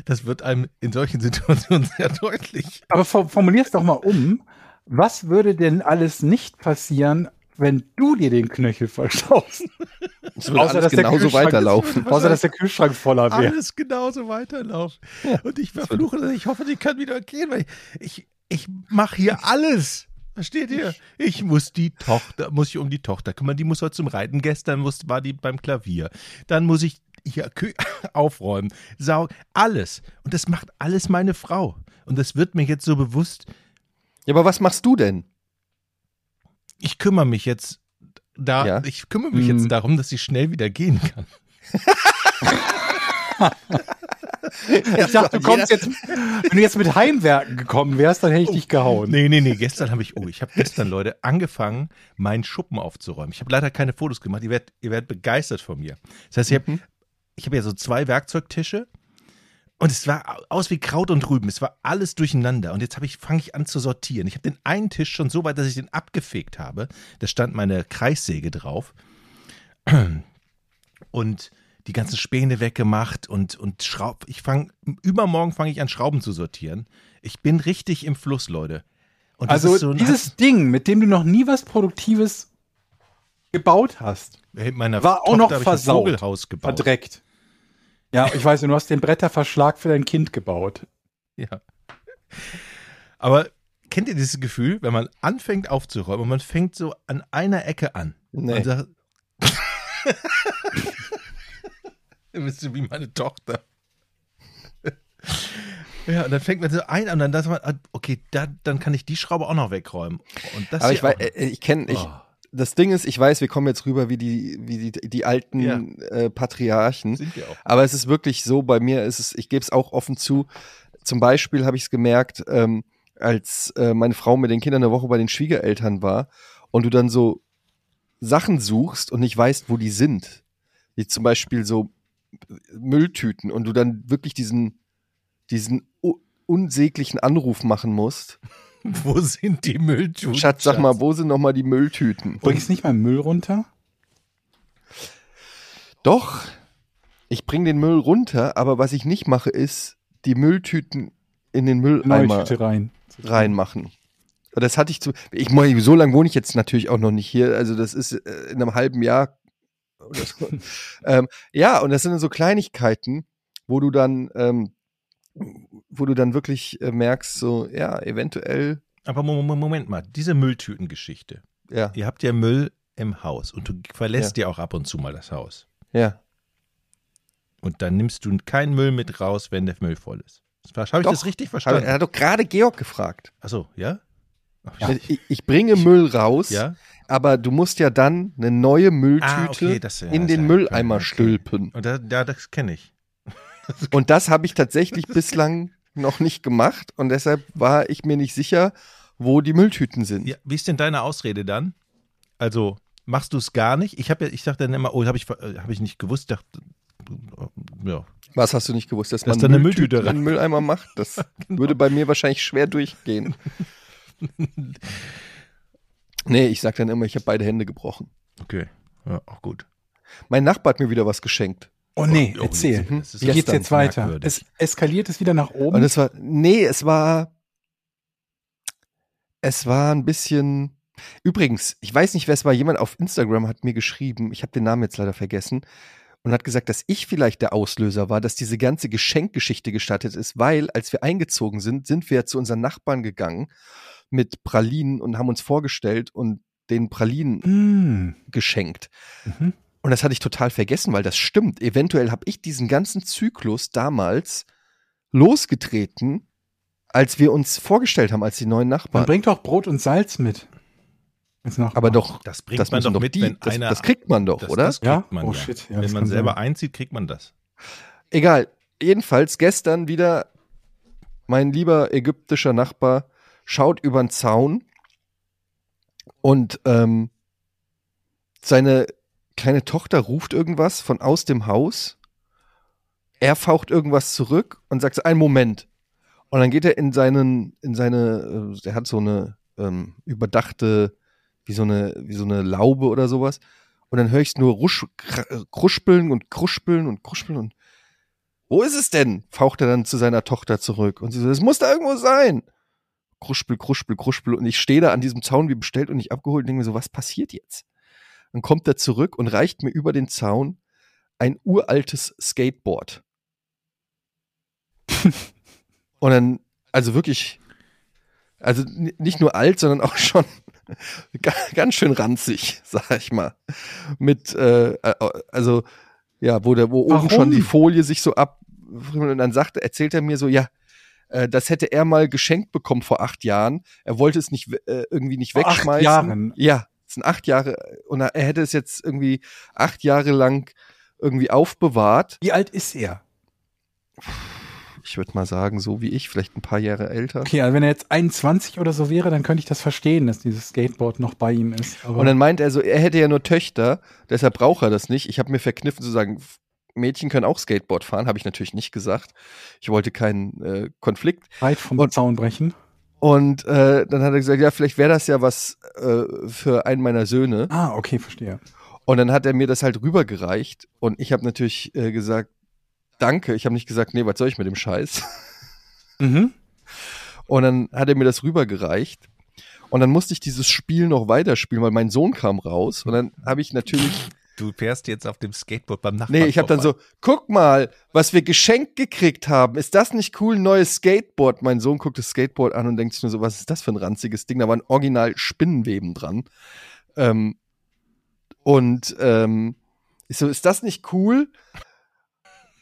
A: das wird einem in solchen Situationen sehr deutlich.
C: Aber for formulier's doch mal um. Was würde denn alles nicht passieren, wenn du dir den Knöchel verstaust?
B: Es würde
C: Außer,
B: alles
C: dass der
B: genauso weiterlaufen.
C: Außer, dass der Kühlschrank voller wäre.
A: Alles genauso weiterlaufen. Und ich verfluche das, ich hoffe, die kann wieder gehen, weil ich, ich mache hier alles. Versteht ihr? Ich muss die Tochter, muss ich um die Tochter kümmern, die muss heute zum Reiten. Gestern muss, war die beim Klavier. Dann muss ich hier aufräumen, saugen, alles. Und das macht alles meine Frau. Und das wird mir jetzt so bewusst,
B: Ja, aber was machst du denn?
A: Ich kümmere mich jetzt da,
B: Ja.
A: ich kümmere mich
C: Hm.
A: jetzt darum, dass sie schnell wieder gehen kann.
C: Ich dachte, du kommst jetzt, wenn du jetzt mit Heimwerken gekommen wärst, dann hätte ich dich gehauen.
A: Nee, nee, nee, gestern habe ich, oh, ich habe gestern, Leute, angefangen, meinen Schuppen aufzuräumen. Ich habe leider keine Fotos gemacht, ihr werdet, ihr werdet begeistert von mir. Das heißt, ich habe ich hab ja so zwei Werkzeugtische und es war aus wie Kraut und Rüben. Es war alles durcheinander. Und jetzt habe ich, fange ich an zu sortieren. Ich habe den einen Tisch schon so weit, dass ich den abgefegt habe. Da stand meine Kreissäge drauf. Und die ganzen Späne weggemacht und, und Schraub. Ich fange, übermorgen fange ich an, Schrauben zu sortieren. Ich bin richtig im Fluss, Leute.
C: Also
A: ist so
C: dieses Ding, mit dem du noch nie was Produktives gebaut hast, war auch
A: Tochter
C: noch
A: habe ich
C: versaut.
A: Vogelhaus gebaut.
C: verdreckt. Ja, ich weiß, du hast den Bretterverschlag für dein Kind gebaut.
A: Ja. Aber kennt ihr dieses Gefühl, wenn man anfängt aufzuräumen und man fängt so an einer Ecke an?
B: Nee.
A: Man sagt, Ihr wisst ihr, wie meine Tochter. Ja, und dann fängt man so ein an und dann sagt man, ah, okay, da, dann kann ich die Schraube auch noch wegräumen. Und das
B: Aber ich weiß, äh, ich kenne, ich,
A: Oh.
B: Das Ding ist, ich weiß, wir kommen jetzt rüber wie die, wie die, die alten
A: Ja.
B: äh, Patriarchen.
A: sind wir auch.
B: Aber es ist wirklich so, bei mir ist es, ich gebe es auch offen zu. Zum Beispiel habe ich es gemerkt, ähm, als äh, meine Frau mit den Kindern eine Woche bei den Schwiegereltern war und du dann so Sachen suchst und nicht weißt, wo die sind. Wie zum Beispiel so Mülltüten und du dann wirklich diesen, diesen unsäglichen Anruf machen musst.
A: Wo sind die Mülltüten?
B: Schatz, sag mal, wo sind nochmal die Mülltüten?
C: Bringst nicht mal Müll runter?
B: Doch, ich bringe den Müll runter, aber was ich nicht mache, ist die Mülltüten in den Mülleimer
C: rein.
B: reinmachen. Das hatte ich zu. Ich meine, so lange wohne ich jetzt natürlich auch noch nicht hier. Also das ist äh, in einem halben Jahr oder so. ähm, ja, und das sind dann so Kleinigkeiten, wo du dann, ähm, wo du dann wirklich äh, merkst, so ja, eventuell,
A: Aber Mo- Mo- Moment mal, diese Mülltütengeschichte.
B: ja,
A: Ihr habt ja Müll im Haus und du verlässt ja, auch ab und zu mal das Haus.
B: ja.
A: Und dann nimmst du keinen Müll mit raus, wenn der Müll voll ist. Habe ich
B: Doch.
A: das richtig verstanden?
B: er hat doch gerade Georg gefragt.
A: Achso, ja?
B: Ich, ich bringe Müll raus,
A: Ja?
B: aber du musst ja dann eine neue Mülltüte
A: Ah, okay, das- ja,
B: in den
A: ja-
B: Mülleimer
A: okay.
B: stülpen.
A: Und da, ja, das kenne ich.
B: Und das habe ich tatsächlich bislang noch nicht gemacht und deshalb war ich mir nicht sicher, wo die Mülltüten sind.
A: Ja, wie ist denn deine Ausrede dann? Also, machst du es gar nicht? Ich habe ja, ich dachte dann immer, oh, habe ich, äh, hab ich nicht gewusst, dachte, äh, ja.
B: Was hast du nicht gewusst? Dass,
A: Dass
B: man
A: da eine Mülltüte
B: in den Mülleimer macht? Das würde bei mir wahrscheinlich schwer durchgehen. nee, ich sag dann immer, ich habe beide Hände gebrochen.
A: Okay, ja, auch gut.
B: Mein Nachbar hat mir wieder was geschenkt.
C: Oh nee,
A: Oh,
C: erzähl.
A: ist
C: Wie geht's jetzt weiter?
A: merkwürdig.
C: Es eskaliert es wieder nach
B: Und
C: oben?
B: es war, nee, es war, es war ein bisschen, übrigens, ich weiß nicht, wer es war, jemand auf Instagram hat mir geschrieben, ich habe den Namen jetzt leider vergessen, und hat gesagt, dass ich vielleicht der Auslöser war, dass diese ganze Geschenkgeschichte gestartet ist, weil als wir eingezogen sind, sind wir zu unseren Nachbarn gegangen mit Pralinen und haben uns vorgestellt und den Pralinen
C: Hm.
B: geschenkt.
C: Mhm.
B: Und das hatte ich total vergessen, weil das stimmt. Eventuell habe ich diesen ganzen Zyklus damals losgetreten, als wir uns vorgestellt haben als die neuen
C: Man
B: Nachbarn.
C: bringt doch Brot und Salz mit. Jetzt noch
B: Aber doch,
A: Das bringt
B: das
A: man doch mit,
B: die,
A: wenn
B: das,
A: einer.
B: das kriegt man doch,
A: das,
B: oder?
A: Das kriegt
C: Ja?
A: man
C: Oh,
A: ja.
C: shit. Ja,
A: wenn man selber
C: sein.
A: einzieht, kriegt man das.
B: Egal. Jedenfalls gestern wieder mein lieber ägyptischer Nachbar schaut über den Zaun und ähm, seine kleine Tochter ruft irgendwas von aus dem Haus. Er faucht irgendwas zurück und sagt so, einen Moment. Und dann geht er in seinen, in seine, äh, der hat so eine ähm, überdachte, wie so eine, wie so eine Laube oder sowas. Und dann höre ich es nur rusch, kr- kruspeln und kruspeln und kruspeln und wo ist es denn? faucht er dann zu seiner Tochter zurück. Und sie so, es muss da irgendwo sein. Kruspel, kruspel, kruspel. Und ich stehe da an diesem Zaun wie bestellt und nicht abgeholt und denke mir so, was passiert jetzt? Dann kommt er zurück und reicht mir über den Zaun ein uraltes Skateboard. und dann, also wirklich, also nicht nur alt, sondern auch schon ga- ganz schön ranzig, sag ich mal. Mit, äh, äh, also, ja, wo, der, wo oben schon die Folie sich so ab, und dann sagt, er- erzählt er mir so, ja, äh, das hätte er mal geschenkt bekommen vor acht Jahren. Er wollte es nicht äh, irgendwie nicht
C: Vor acht
B: wegschmeißen.
C: Jahren?
B: Ja, es sind acht Jahre und er hätte es jetzt irgendwie acht Jahre lang irgendwie aufbewahrt.
C: Wie alt ist er?
B: Ich würde mal sagen, so wie ich, vielleicht ein paar Jahre älter.
C: Okay, also wenn er jetzt 21 oder so wäre, dann könnte ich das verstehen, dass dieses Skateboard noch bei ihm ist. Aber
B: Und dann meint er so, er hätte ja nur Töchter, deshalb braucht er das nicht. Ich habe mir verkniffen zu sagen, Mädchen können auch Skateboard fahren, habe ich natürlich nicht gesagt. Ich wollte keinen äh, Konflikt.
C: weit vom
B: und-
C: Zaun brechen.
B: Und äh, dann hat er gesagt, ja, vielleicht wäre das ja was äh, für einen meiner Söhne.
C: Ah, okay, verstehe.
B: Und dann hat er mir das halt rübergereicht. Und ich habe natürlich äh, gesagt, danke. Ich habe nicht gesagt, nee, was soll ich mit dem Scheiß?
C: Mhm.
B: Und dann hat er mir das rübergereicht. Und dann musste ich dieses Spiel noch weiterspielen, weil mein Sohn kam raus. Und dann habe ich natürlich,
A: Du fährst jetzt auf dem Skateboard beim Nachbarn.
B: nee, ich habe dann so, guck mal, was wir geschenkt gekriegt haben. Ist das nicht cool, ein neues Skateboard? Mein Sohn guckt das Skateboard an und denkt sich nur so, was ist das für ein ranziges Ding? Da waren original Spinnenweben dran. Ähm, und ähm, ich so, ist das nicht cool?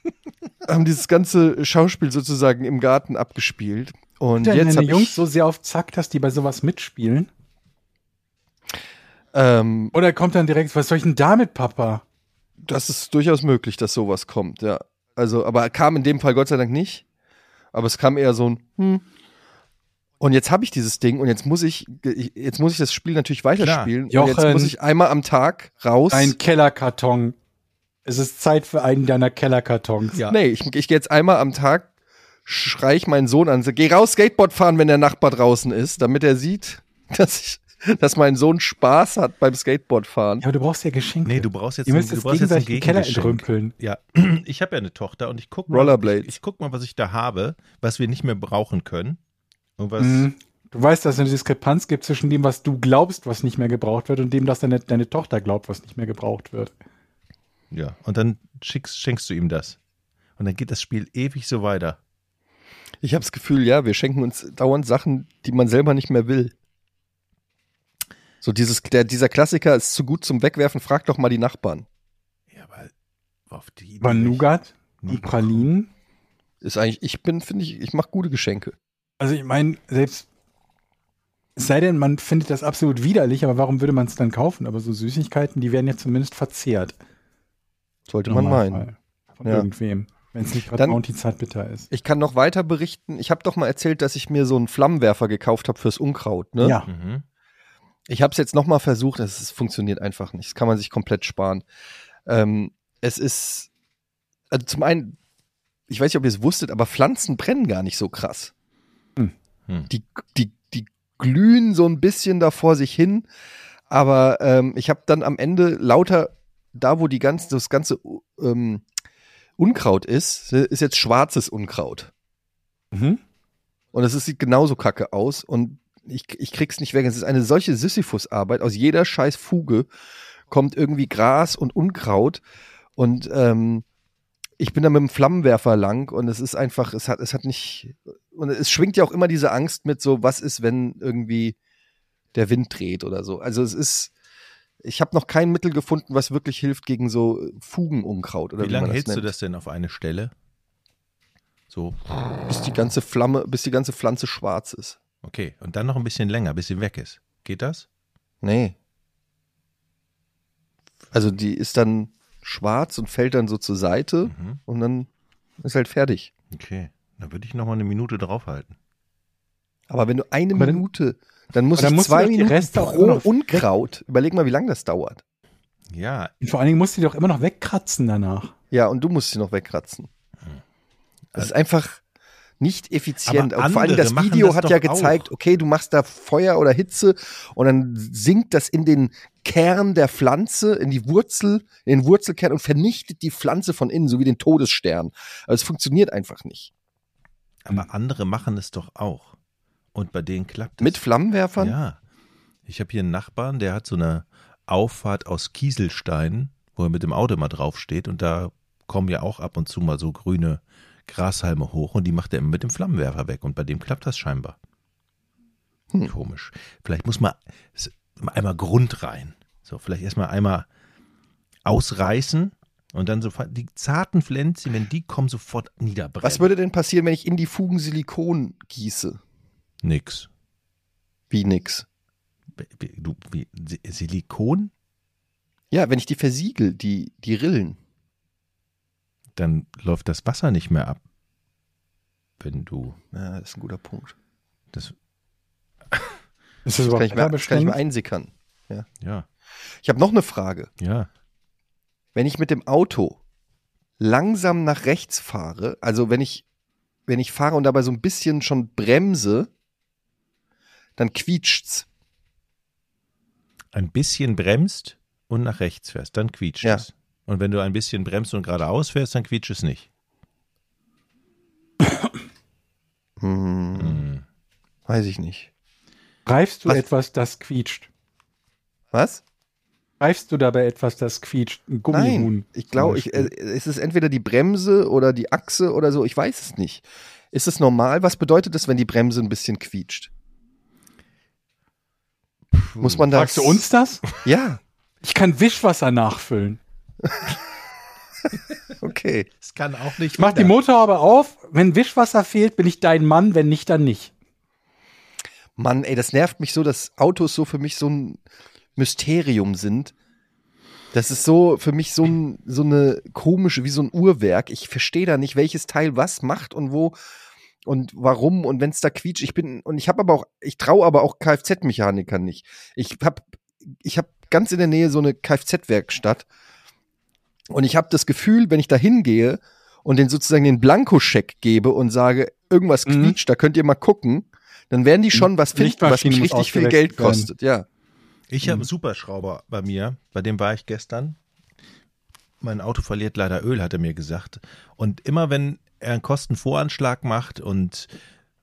B: haben dieses ganze Schauspiel sozusagen im Garten abgespielt. Und
C: Denn
B: jetzt habe
C: Jungs
B: ich,
C: so sehr auf Zack, dass die bei sowas mitspielen?
B: Ähm,
C: Oder kommt dann direkt, was soll ich denn damit, Papa?
B: das ist durchaus möglich, dass sowas kommt, ja. Also, aber kam in dem Fall Gott sei Dank nicht. Aber es kam eher so ein, hm. Und jetzt habe ich dieses Ding und jetzt muss ich, jetzt muss ich das Spiel natürlich weiterspielen. Und jetzt
C: Jochen.
B: muss ich einmal am Tag raus.
C: Ein Kellerkarton. Es ist Zeit für einen deiner Kellerkartons.
A: Ja.
B: Nee, ich, ich gehe jetzt einmal am Tag, schrei ich meinen Sohn an, geh raus Skateboard fahren, wenn der Nachbar draußen ist, damit er sieht, dass ich, dass mein Sohn Spaß hat beim Skateboardfahren.
C: Ja, aber du brauchst ja Geschenke.
A: Nee, du brauchst jetzt
C: Ihr
A: ein,
C: müsst
A: du
C: jetzt
A: brauchst jetzt ein
C: gegenseitig den Keller entrümpeln.
A: Ja, ich habe ja eine Tochter und ich guck mal, ich, ich guck mal, was ich da habe, was wir nicht mehr brauchen können. Und was,
C: Mhm. Du weißt, dass es eine Diskrepanz gibt zwischen dem, was du glaubst, was nicht mehr gebraucht wird, und dem, dass deine, deine Tochter glaubt, was nicht mehr gebraucht wird.
A: ja, und dann schickst, schenkst du ihm das. Und dann geht das Spiel ewig so weiter.
B: Ich habe das Gefühl, ja, wir schenken uns dauernd Sachen, die man selber nicht mehr will. So dieses, der, dieser Klassiker ist zu gut zum Wegwerfen, frag doch mal die Nachbarn.
A: Ja, aber auf die Idee
C: Über Nougat, die. Pralinen.
B: Ist eigentlich, ich bin, finde ich, ich mache gute Geschenke.
C: Also ich meine, selbst es sei denn, man findet das absolut widerlich, aber warum würde man es dann kaufen? Aber so Süßigkeiten, die werden ja zumindest verzehrt.
B: Sollte man meinen.
C: Von
B: Ja.
C: irgendwem. Wenn es nicht gerade Bounty zartbitter ist.
B: Ich kann noch weiter berichten. Ich habe doch mal erzählt, dass ich mir so einen Flammenwerfer gekauft habe fürs Unkraut. Ne?
C: Ja.
A: Mhm.
B: Ich habe es jetzt noch mal versucht. Es funktioniert einfach nicht. Das kann man sich komplett sparen. Ähm, es ist also zum einen ich weiß nicht, ob ihr es wusstet, aber Pflanzen brennen gar nicht so krass.
C: Hm.
A: Hm.
B: Die, die, die glühen so ein bisschen da vor sich hin, aber ähm, ich habe dann am Ende lauter da, wo die ganze, das ganze ähm, Unkraut ist, ist jetzt schwarzes Unkraut.
C: Mhm.
B: Und es sieht genauso kacke aus und ich, ich krieg's nicht weg. Es ist eine solche Sisyphus-Arbeit. Aus jeder scheiß Fuge kommt irgendwie Gras und Unkraut und ähm, ich bin da mit dem Flammenwerfer lang und es ist einfach, es hat, es hat nicht, und es schwingt ja auch immer diese Angst mit so, was ist, wenn irgendwie der Wind dreht oder so. Also es ist, ich habe noch kein Mittel gefunden, was wirklich hilft gegen so Fugenunkraut oder
A: Wie
B: wie,
A: lange hältst du
B: nennt.
A: das denn auf eine Stelle? So,
B: Bis die ganze Flamme, bis die ganze Pflanze schwarz ist.
A: Okay. Und dann noch ein bisschen länger, bis sie weg ist. Geht das?
B: Nee. Also die ist dann schwarz und fällt dann so zur Seite
A: Mhm.
B: und dann ist halt fertig.
A: Okay. Dann würde ich noch mal eine Minute draufhalten.
B: Aber wenn du eine
C: dann-
B: Minute, dann muss
C: Aber dann
B: ich
C: musst du
B: zwei
C: die
B: Minuten
C: Reste auch
B: pro Unkraut. Überleg mal, wie lange das dauert.
A: Ja,
C: Und vor allen Dingen musst du die doch immer noch wegkratzen danach.
B: Ja, und du musst sie noch wegkratzen. Das ist einfach nicht effizient.
A: Aber
B: vor allem das Video
A: das
B: hat ja gezeigt,
A: auch.
B: okay, du machst da Feuer oder Hitze und dann sinkt das in den Kern der Pflanze, in die Wurzel, in den Wurzelkern und vernichtet die Pflanze von innen, so wie den Todesstern. Aber es funktioniert einfach nicht.
A: aber andere machen es doch auch. Und bei denen klappt es.
B: Mit Flammenwerfern?
A: Ja. Ich habe hier einen Nachbarn, der hat so eine Auffahrt aus Kieselstein, wo er mit dem Auto mal draufsteht und da kommen ja auch ab und zu mal so grüne Grashalme hoch und die macht er immer mit dem Flammenwerfer weg und bei dem klappt das scheinbar.
B: Hm.
A: Komisch. Vielleicht muss man einmal Grund rein. So, vielleicht erstmal einmal ausreißen und dann so die zarten Pflänzchen, wenn die kommen, sofort niederbrennen.
B: Was würde denn passieren, wenn ich in die Fugen Silikon gieße?
A: Nix.
B: Wie nix.
A: Du, wie, Si- Silikon?
B: Ja, wenn ich die versiegel, die, die Rillen.
A: Dann läuft das Wasser nicht mehr ab. Wenn du
B: Ja, das ist ein guter Punkt.
A: das,
C: Ist das
B: Das kann ich, mir, das kann ich mir
C: wetterbeständig?
B: einsickern.
A: ja,
B: Ich habe noch eine Frage.
A: ja,
B: wenn ich mit dem Auto langsam nach rechts fahre, also wenn ich, wenn ich fahre und dabei so ein bisschen schon bremse, dann quietscht's.
A: ein bisschen bremst und nach rechts fährst, dann quietscht
B: Ja.
A: es. Und wenn du ein bisschen bremst und geradeaus fährst, dann quietscht es nicht.
B: Hm,
A: Hm.
B: weiß ich nicht.
C: Greifst du
B: Was?
C: etwas, das quietscht?
B: Was?
C: Greifst du dabei etwas, das quietscht? Ein Gummihuhn.
B: Nein, ich glaube, äh, es ist entweder die Bremse oder die Achse oder so, ich weiß es nicht. Ist es normal? Was bedeutet das, wenn die Bremse ein bisschen quietscht? Muss man das?
C: Fragst du uns das?
B: Ja,
C: Ich kann Wischwasser nachfüllen.
B: okay.
A: Es kann auch nicht.
C: Ich mach die Motorhaube auf. Wenn Wischwasser fehlt, bin ich dein Mann. Wenn nicht, dann nicht.
B: Mann, ey, das nervt mich so, dass Autos so für mich so ein Mysterium sind. Das ist so für mich so, ein, so eine komische, wie so ein Uhrwerk. Ich verstehe da nicht, welches Teil was macht und wo und warum und wenn es da quietscht. Ich bin und ich habe aber auch, ich traue aber auch Kfz-Mechanikern nicht. Ich habe ich habe ganz in der Nähe so eine Kfz-Werkstatt und ich habe das Gefühl, wenn ich da hingehe und den sozusagen den Blankoscheck gebe und sage, irgendwas
C: Mhm.
B: quietscht, da könnt ihr mal gucken, dann werden die schon was finden, was mich richtig viel Geld kostet. Ja.
A: Ich habe einen Superschrauber bei mir, bei dem war ich gestern. Mein Auto verliert leider Öl, hat er mir gesagt. Und immer wenn er einen Kostenvoranschlag macht und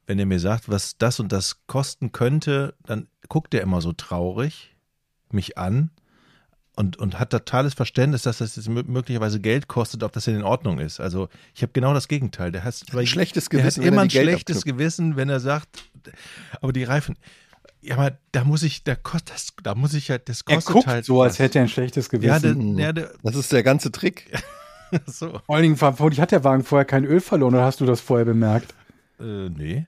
A: wenn er mir sagt, was das und das kosten könnte, dann guckt er immer so traurig mich an und, und hat totales Verständnis, dass das jetzt mö- möglicherweise Geld kostet, ob das denn in Ordnung ist. Also ich habe genau das Gegenteil. Der hat
B: Ein schlechtes
A: der
B: Gewissen,
A: hat
B: wenn
A: immer
B: er
A: ein schlechtes
B: abknüpft.
A: Gewissen, wenn er sagt, aber die Reifen, ja, aber da muss ich, da kostet das, da muss ich halt, das
C: Er
A: kostet
C: guckt
A: halt
C: so, als
A: was.
C: hätte er ein schlechtes
A: ja, der,
C: Gewissen.
A: ja, der,
B: Das ist der ganze Trick.
A: so.
C: Vor allen Dingen, vermutlich hat der Wagen vorher kein Öl verloren, oder hast du das vorher bemerkt?
A: Äh, nee.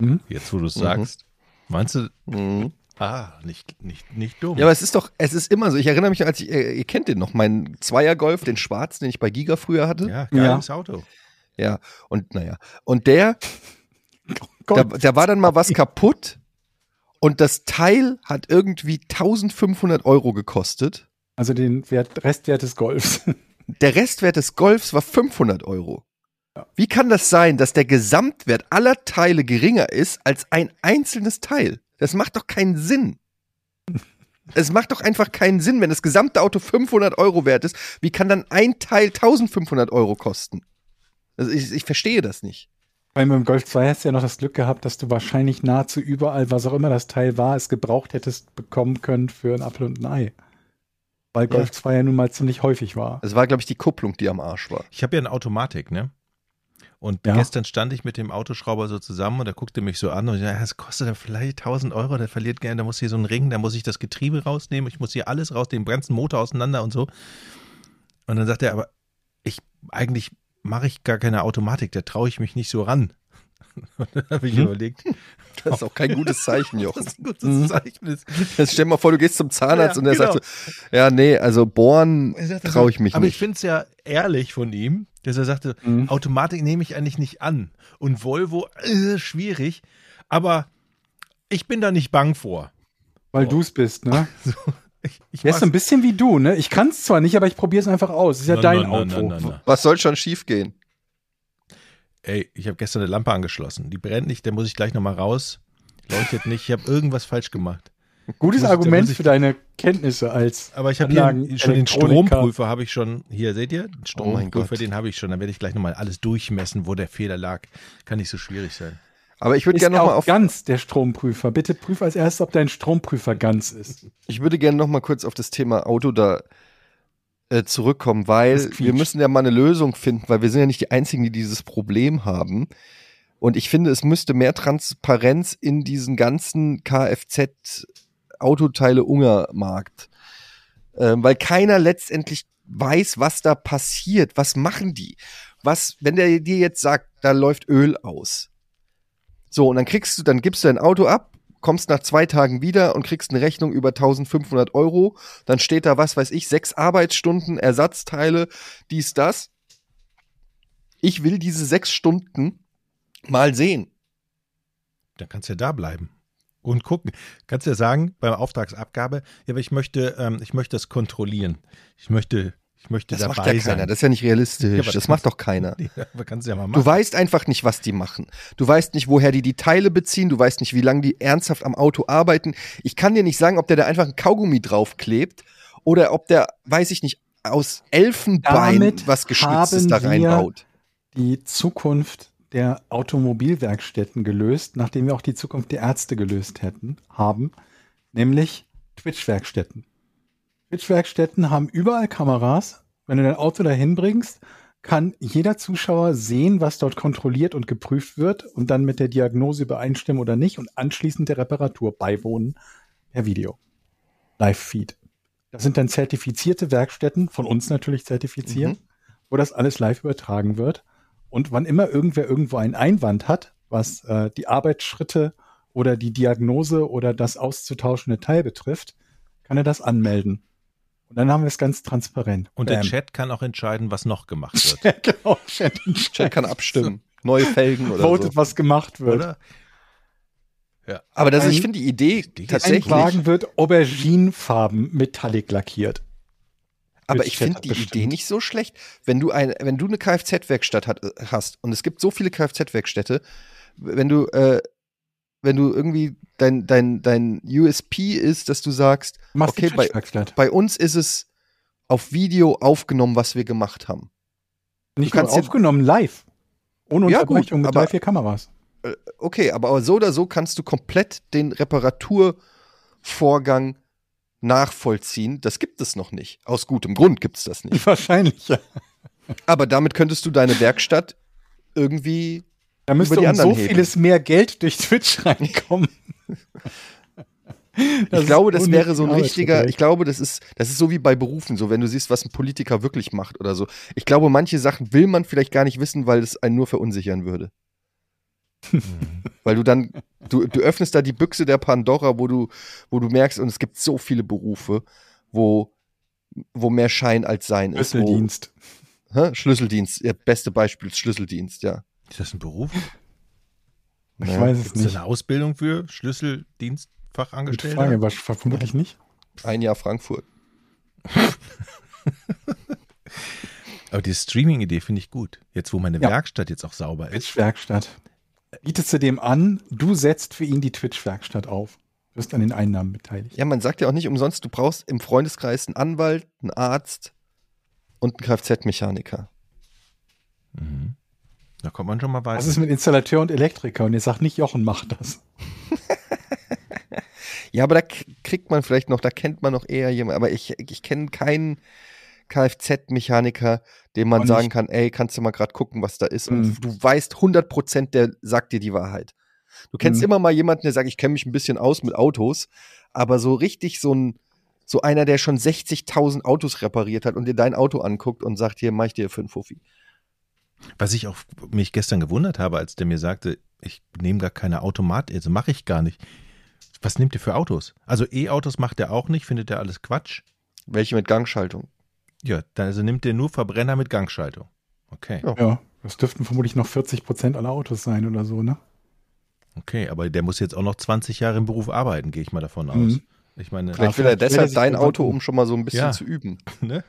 C: Hm?
A: Jetzt, wo du es sagst. Meinst du,
B: Mhm.
A: Ah, nicht, nicht, nicht dumm.
B: Ja, aber es ist doch, es ist immer so. Ich erinnere mich, als ich, äh, ihr kennt den noch, meinen Zweier-Golf, den schwarzen, den ich bei Giga früher hatte.
A: ja geiles Auto.
B: Ja, und naja. Und der, da,
C: Gott.
B: da war dann mal was kaputt und das Teil hat irgendwie 1500 Euro gekostet.
C: Also den Wert, Restwert des Golfs.
B: Der Restwert des Golfs war 500 Euro. Wie kann das sein, dass der Gesamtwert aller Teile geringer ist als ein einzelnes Teil? Das macht doch keinen Sinn. Es macht doch einfach keinen Sinn, wenn das gesamte Auto 500 Euro wert ist. Wie kann dann ein Teil 1500 Euro kosten? Also ich, ich verstehe das nicht.
C: Weil mit dem Golf 2 hast du ja noch das Glück gehabt, dass du wahrscheinlich nahezu überall, was auch immer das Teil war, es gebraucht hättest bekommen können für ein Apfel und ein Ei. Weil Golf 2 ja nun mal ziemlich häufig war.
B: Es war, glaube ich, die Kupplung, die am Arsch war.
A: Ich habe ja eine Automatik, ne? Und
C: Ja.
A: gestern stand ich mit dem Autoschrauber so zusammen und er guckte mich so an und ich dachte, das kostet ja vielleicht 1000 Euro, der verliert gerne, da muss hier so ein Ring, da muss ich das Getriebe rausnehmen, ich muss hier alles raus, den ganzen Motor auseinander und so. Und dann sagt er, aber ich, eigentlich mache ich gar keine Automatik, da traue ich mich nicht so ran. Dann habe ich
C: Mhm.
A: überlegt,
B: Das ist auch kein gutes Zeichen, Jochen.
A: was ein gutes Zeichen ist.
B: Jetzt stell dir mal vor, du gehst zum Zahnarzt
A: Ja,
B: und der
A: genau.
B: sagt so, ja, nee, also bohren traue
A: so,
B: ich mich
A: aber ich
B: nicht.
A: finde es ja ehrlich von ihm, dass er sagte,
C: Mhm.
A: Automatik nehme ich eigentlich nicht an. Und Volvo, äh, schwierig. Aber ich bin da nicht bang vor.
C: Weil
A: Oh.
C: du es bist, ne?
A: Ich, ich
C: Der ist so ein bisschen wie du, ne? Ich kann es zwar nicht, aber ich probiere es einfach aus. Ist ja
A: Na,
C: dein
A: na,
C: Auto.
A: na, na, na.
B: Was soll schon schiefgehen?
A: Ey, ich habe gestern eine Lampe angeschlossen. Die brennt nicht, da muss ich gleich nochmal raus. Leuchtet nicht. Ich habe irgendwas falsch gemacht.
C: Gutes
A: Muss
C: Argument für deine Kenntnisse als
A: Aber ich habe hier
C: Anlagen-
A: schon den. Stromprüfer, habe ich schon. Hier, seht ihr? Den
B: Oh
A: Stromprüfer,
B: Gott.
A: den habe ich schon. Dann werde ich gleich nochmal alles durchmessen, wo der Fehler lag. Kann nicht so schwierig sein.
B: Aber ich würde gerne
C: ja
B: noch mal
C: auch
B: auf,
C: ganz der Stromprüfer. Bitte prüf als erstes, ob dein Stromprüfer ganz ist.
B: ich würde gerne noch mal kurz auf das Thema Auto da äh, zurückkommen, weil wir müssen ja mal eine Lösung finden, weil wir sind ja nicht die Einzigen, die dieses Problem haben. Und ich finde, es müsste mehr Transparenz in diesen ganzen Kfz-Autoteile-Ungermarkt. Ähm, weil keiner letztendlich weiß, was da passiert. Was machen die? Was, wenn der dir jetzt sagt, da läuft Öl aus. So, und dann kriegst du, dann gibst du dein Auto ab, kommst nach zwei Tagen wieder und kriegst eine Rechnung über 1500 Euro. Dann steht da, was weiß ich, sechs Arbeitsstunden, Ersatzteile, dies, das. Ich will diese sechs Stunden mal sehen.
A: Dann kannst du ja da bleiben und gucken. Kannst ja sagen beim Auftragsabgabe, ja, aber ich möchte, ähm, ich möchte das kontrollieren. Ich möchte, ich möchte
B: Das
A: dabei
B: macht ja
A: sein.
B: keiner. Das ist ja nicht realistisch.
A: Ja,
B: das
A: das
B: macht doch keiner.
A: Ja, aber kannst du ja mal machen.
B: Du weißt einfach nicht, was die machen. Du weißt nicht, woher die die Teile beziehen. Du weißt nicht, wie lange die ernsthaft am Auto arbeiten. Ich kann dir nicht sagen, ob der da einfach ein Kaugummi draufklebt oder ob der, weiß ich nicht, aus Elfenbein
C: Damit
B: was Geschnitztes
C: haben
B: da
C: wir-
B: reinbaut.
C: Die Zukunft der Automobilwerkstätten gelöst, nachdem wir auch die Zukunft der Ärzte gelöst hätten, haben, nämlich Twitch-Werkstätten. Twitch-Werkstätten haben überall Kameras. Wenn du dein Auto dahin bringst, kann jeder Zuschauer sehen, was dort kontrolliert und geprüft wird und dann mit der Diagnose übereinstimmen oder nicht und anschließend der Reparatur beiwohnen per Video. Live-Feed. Das sind dann zertifizierte Werkstätten, von uns natürlich zertifiziert,
B: Mhm.
C: wo das alles live übertragen wird. Und wann immer irgendwer irgendwo einen Einwand hat, was äh, die Arbeitsschritte oder die Diagnose oder das auszutauschende Teil betrifft, kann er das anmelden. Und dann haben wir es ganz transparent.
A: und der
C: Bam.
A: Chat kann auch entscheiden, was noch gemacht wird.
C: genau, Chat,
B: Chat kann abstimmen. Neue Felgen oder
C: votet,
B: so.
C: was gemacht wird.
A: Oder?
B: Aber das, ist- ich
C: Ein-
B: finde die Idee
A: ist
C: Ein
B: tatsächlich.
C: Wagen wird Auberginenfarben metallic lackiert.
B: Aber ich finde die
C: bestimmt.
B: Idee nicht so schlecht. Wenn du ein, wenn du eine Kfz-Werkstatt hat, hast und es gibt so viele Kfz-Werkstätte, wenn du, äh, wenn du irgendwie dein, dein, dein USP ist, dass du sagst,
C: Du machst
B: okay, bei, bei uns ist es auf Video aufgenommen, was wir gemacht haben.
C: Nicht
B: kannst
C: nur aufgenommen, live. Ohne
B: Ja, gut,
C: Unterbrechung mit
B: aber-
C: drei, vier Kameras.
B: Okay, aber so oder so kannst du komplett den Reparaturvorgang nachvollziehen. Das gibt es noch nicht. Aus gutem Grund gibt es das nicht.
C: Wahrscheinlich, ja.
B: Aber damit könntest du deine Werkstatt irgendwie
C: Da müsste um so
B: heben.
C: vieles mehr Geld durch Twitch reinkommen. Das
B: ich glaube, das wäre so ein richtiger, ich glaube, das ist, das ist so wie bei Berufen, so wenn du siehst, was ein Politiker wirklich macht oder so. Ich glaube, manche Sachen will man vielleicht gar nicht wissen, weil es einen nur verunsichern würde. weil du dann, du, du öffnest da die Büchse der Pandora, wo du, wo du merkst, und es gibt so viele Berufe, wo, wo mehr Schein als Sein ist. Wo,
C: Schlüsseldienst.
B: hä? Schlüsseldienst, ja, beste Beispiel ist Schlüsseldienst, ja.
A: Ist das ein Beruf?
C: Ich
B: Ja.
C: weiß es nicht.
A: eine Ausbildung für Schlüsseldienstfachangestellte?
C: Frage, aber vermutlich nicht.
B: Ein Jahr Frankfurt.
A: Aber die Streaming-Idee finde ich gut. Jetzt, wo meine
C: Ja.
A: Werkstatt jetzt auch sauber ist.
C: Twitch-Werkstatt. Bietest du dem an, du setzt für ihn die Twitch-Werkstatt auf. Wirst an den Einnahmen beteiligt.
B: Ja, man sagt ja auch nicht umsonst, du brauchst im Freundeskreis einen Anwalt, einen Arzt und einen Kfz-Mechaniker.
A: Mhm. Da kommt man schon mal weiter.
C: Was ist mit Installateur und Elektriker? Und ihr sagt nicht, Jochen macht das.
B: Ja, aber da kriegt man vielleicht noch, da kennt man noch eher jemanden. Aber ich, ich kenne keinen Kfz-Mechaniker, dem man
C: Auch
B: sagen kann, ey, kannst du mal gerade gucken, was da ist.
C: Mhm.
B: Und du weißt 100 Prozent, der sagt dir die Wahrheit. Du kennst
C: Mhm.
B: immer mal jemanden, der sagt, ich kenne mich ein bisschen aus mit Autos, aber so richtig so ein, so einer, der schon 60.000 Autos repariert hat und dir dein Auto anguckt und sagt, hier, mach ich dir für einen Fuffi.
A: Was ich auch mich gestern gewundert habe, als der mir sagte, ich nehme gar keine Automat, also mache ich gar nicht. Was nimmt ihr für Autos? Also E-Autos macht er auch nicht, findet er alles Quatsch?
B: Welche mit Gangschaltung.
A: Ja, dann also nimmt er nur Verbrenner mit Gangschaltung. Okay,
B: Ja.
C: Ja, das dürften vermutlich noch 40 Prozent aller Autos sein oder so, ne?
A: okay, aber der muss jetzt auch noch 20 Jahre im Beruf arbeiten, gehe ich mal davon aus.
C: Mhm.
A: Ich meine,
B: Vielleicht will er deshalb dein Auto,
C: um.
B: um schon mal so ein bisschen
A: Ja.
B: zu üben.
A: ne?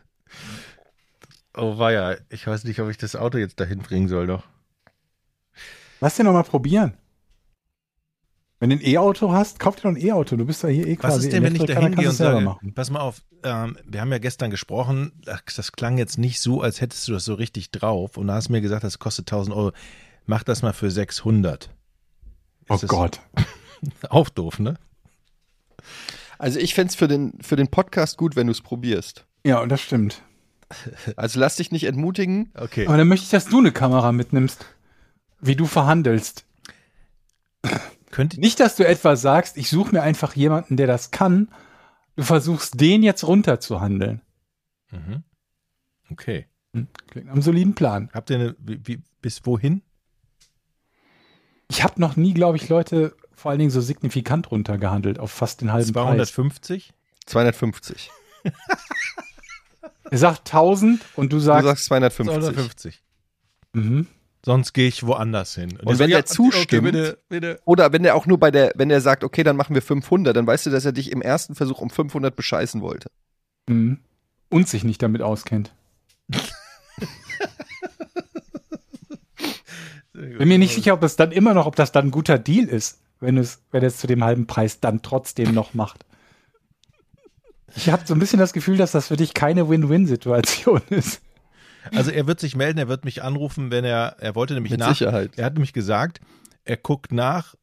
A: Oh weia, ich weiß nicht, ob ich das Auto jetzt dahin bringen soll doch.
C: Lass dir noch mal probieren. Wenn du ein E-Auto hast, kauf dir doch ein E-Auto. Du bist ja hier eh
A: Was
C: quasi
A: ist denn, wenn ich da hingehe und
C: kannst du es selber
A: sage,
C: machen.
A: pass mal auf, ähm, wir haben ja gestern gesprochen, ach, das klang jetzt nicht so, als hättest du das so richtig drauf und da hast du mir gesagt, das kostet 1000 Euro. Mach das mal für 600.
C: Oh
A: Ist das
C: Gott.
A: Auch doof, ne?
B: Also ich fänd's für den, für den Podcast gut, wenn du es probierst.
C: Ja, und das stimmt.
B: Also lass dich nicht entmutigen.
A: Okay.
C: Aber dann möchte ich, dass du eine Kamera mitnimmst, wie du verhandelst.
A: Könnt,
C: Nicht, dass du etwa sagst, ich suche mir einfach jemanden, der das kann. Du versuchst, den jetzt runterzuhandeln.
A: mhm. Okay.
C: Hm, Klingt einem soliden Plan.
A: Habt ihr eine, wie, wie, bis wohin?
C: Ich habe noch nie, glaube ich, Leute vor allen Dingen so signifikant runtergehandelt auf fast den halben Preis.
A: 250?
B: 250.
C: Er sagt 1000 und du
B: Du
C: sagst,
B: sagst 250.
A: 250.
C: mhm.
A: Sonst gehe ich woanders hin.
B: Und wenn der zustimmt-
A: bitte, bitte.
B: Oder wenn der auch nur bei der, wenn der sagt, okay, dann machen wir 500, dann weißt du, dass er dich im ersten Versuch um 500 bescheißen wollte.
C: Mhm. und sich nicht damit auskennt. Bin mir nicht sicher, ob es dann immer noch, ob das dann ein guter Deal ist, wenn es, wenn es zu dem halben Preis dann trotzdem noch macht. Ich habe so ein bisschen das Gefühl, dass das für dich keine Win-Win-Situation ist.
A: Also er wird sich melden, er wird mich anrufen, wenn er, er wollte nämlich
B: Mit
A: nach,
B: Sicherheit.
A: er hat nämlich gesagt, er guckt nach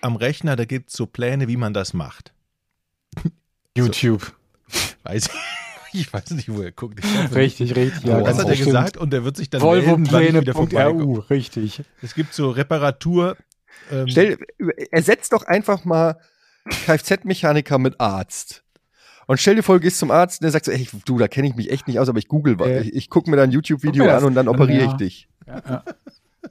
A: am Rechner, da gibt es so Pläne, wie man das macht.
C: YouTube.
A: Weiß ich, ich weiß nicht, wo er guckt.
C: Richtig, richtig. Ja,
A: das hat er
C: bestimmt.
A: gesagt und er wird sich dann melden, wieder vorbeikomme.
C: Volvopläne.ru, richtig.
A: Es gibt so Reparatur. Ähm,
B: Stell, ersetz doch einfach mal Kfz-Mechaniker mit Arzt. Und stell dir vor, du gehst zum Arzt und der sagt so, ey, du, da kenne ich mich echt nicht aus, aber ich google was.
C: Äh,
B: ich ich gucke mir da ein YouTube-Video an und dann
C: an,
B: operiere
C: ja.
B: ich dich.
C: Ja, ja.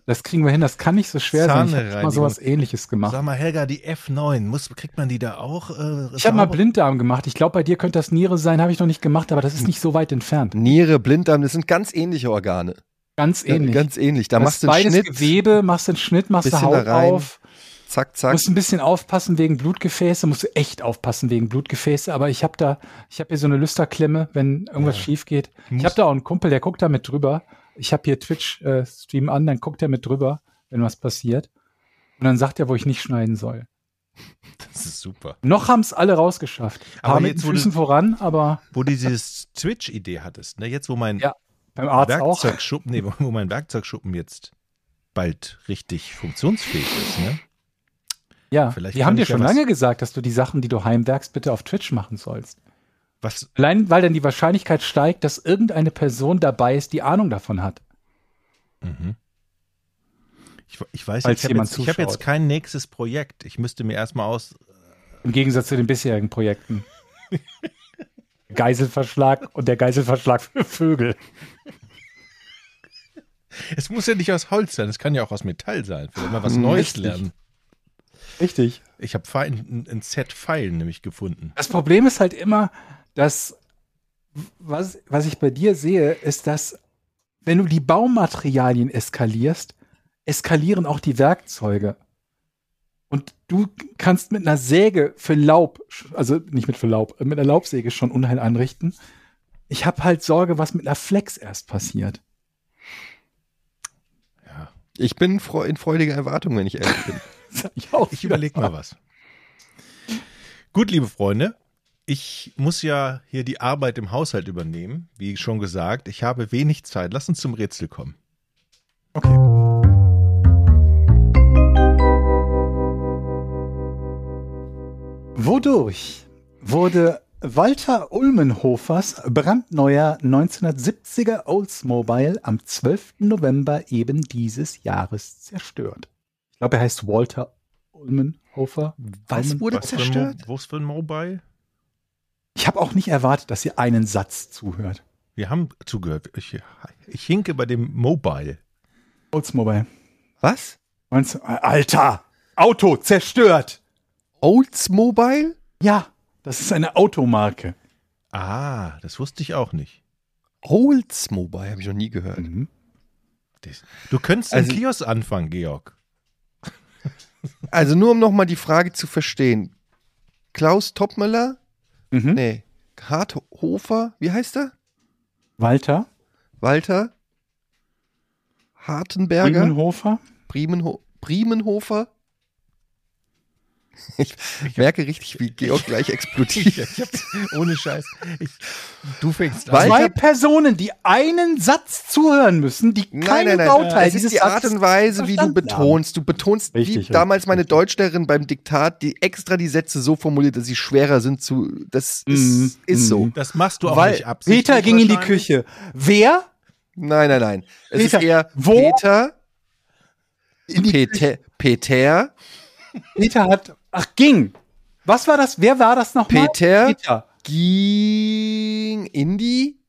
C: Das kriegen wir hin, das kann nicht so schwer sein. Ich habe mal sowas ähnliches gemacht.
A: Sag mal, Helga, die F9, muss, kriegt man die da auch? Äh,
C: Ich habe mal? Blinddarm gemacht. Ich glaube, bei dir könnte das Niere sein, habe ich noch nicht gemacht, aber das ist nicht so weit entfernt.
B: Niere, Blinddarm, das sind ganz ähnliche Organe.
C: Ganz ähnlich.
B: Ja, ganz ähnlich. Da
C: Das
B: machst du einen
C: beides
B: Schnitt,
C: Gewebe, machst einen Schnitt, machst du
B: bisschen
C: Haut auf.
B: Zack, zack.
C: Musst ein bisschen aufpassen wegen Blutgefäße, musst du echt aufpassen wegen Blutgefäße, aber ich habe da, ich habe hier so eine Lüsterklemme, wenn irgendwas
A: Ja.
C: schief geht. Ich
A: Muss-
C: habe da auch einen Kumpel, der guckt da mit drüber. Ich habe hier Twitch-Stream an, dann guckt er mit drüber, wenn was passiert. Und dann sagt er, wo ich nicht schneiden soll.
A: Das ist super.
C: Noch haben es alle rausgeschafft.
A: Aber
C: Aber mit den
A: wo du-
C: Füßen voran, aber
A: Wo du dieses Twitch-Idee hattest, ne? jetzt wo mein
C: Ja, beim Arzt auch.
A: Werkzeugschuppen, nee, wo mein Werkzeugschuppen jetzt bald richtig funktionsfähig ist, ne?
C: Ja,
A: Vielleicht
C: die haben dir
A: ja
C: schon
A: was-
C: lange gesagt, dass du die Sachen, die du heimwerkst, bitte auf Twitch machen sollst.
A: Was,
C: Allein, weil dann die Wahrscheinlichkeit steigt, dass irgendeine Person dabei ist, die Ahnung davon hat.
A: mhm. Ich, ich weiß,
C: Falls
A: ich habe jetzt, ich hab jetzt
C: zuschaut.
A: kein nächstes Projekt. Ich müsste mir erstmal aus.
C: Im Gegensatz zu den bisherigen Projekten. Geiselverschlag und der Geiselverschlag für Vögel.
A: Es muss ja nicht aus Holz sein, es kann ja auch aus Metall sein. Vielleicht mal was Neues lernen.
C: Richtig.
A: Ich habe ein, ein Set Pfeilen nämlich gefunden.
C: Das Problem ist halt immer, dass was, was ich bei dir sehe, ist, dass wenn du die Baumaterialien eskalierst, eskalieren auch die Werkzeuge. Und du kannst mit einer Säge für Laub, also nicht mit für Laub, mit einer Laubsäge schon Unheil anrichten. Ich habe halt Sorge, was mit einer Flex erst passiert.
B: Ich bin in freudiger Erwartung, wenn ich ehrlich bin.
C: Ich, auch
A: Ich überlege mal was. Gut, liebe Freunde, ich muss ja hier die Arbeit im Haushalt übernehmen. Wie schon gesagt, ich habe wenig Zeit. Lass uns zum Rätsel kommen.
C: Okay. Wodurch wurde Walter Ulmenhofers brandneuer 1970er Oldsmobile am 12. November eben dieses Jahres zerstört? Ich glaube, er heißt Walter Ulmenhofer.
B: Was
C: Ulmen-
B: wurde
A: Was
B: zerstört?
A: Was für ein Mobile?
C: Ich habe auch nicht erwartet, dass ihr einen Satz zuhört.
A: Wir haben zugehört. Ich, ich hinke bei dem Mobile.
C: Oldsmobile.
B: Was?
C: 19, Alter! Auto zerstört!
B: Oldsmobile?
C: Ja, das ist eine Automarke.
A: Ah, das wusste ich auch nicht.
B: Oldsmobile habe ich noch nie gehört.
A: Das, du könntest
B: Also-
A: im Kiosk anfangen, Georg.
B: Also nur um nochmal die Frage zu verstehen. Klaus Topmöller?
C: Mhm.
B: Nee. Harthofer? Wie heißt er?
C: Walter
B: Walter? Hartenberger?
C: Ulmenhofer.
B: Briemenho Briemenhofer? Ich merke richtig, wie Georg gleich explodiert.
A: Ich hab, ohne Scheiß. Ich, du fängst
B: Weil-
A: an.
C: Zwei Personen, die einen Satz zuhören müssen, die
B: Nein,
C: keinen
B: nein, nein.
C: Bauteil
B: Es ist
C: dieses
B: die Art und Weise, wie du betonst. Du betonst wie
C: Richtig,
B: damals meine. Deutschlehrerin beim Diktat, die extra die Sätze so formuliert, dass sie schwerer sind zu. Das ist,
C: Mhm,
B: ist so.
C: mhm.
A: Das machst du auch
B: Weil
A: nicht absichtlich.
C: Peter ging in die. Küche. Wer?
B: Nein, nein, nein. Es
C: Peter,
B: ist eher
C: wo?
B: Peter.
C: In die
B: Peter. Peter.
C: Peter hat. Ach, ging. Was war das? Wer war das nochmal?
B: Peter.
C: Peter.
B: ging in die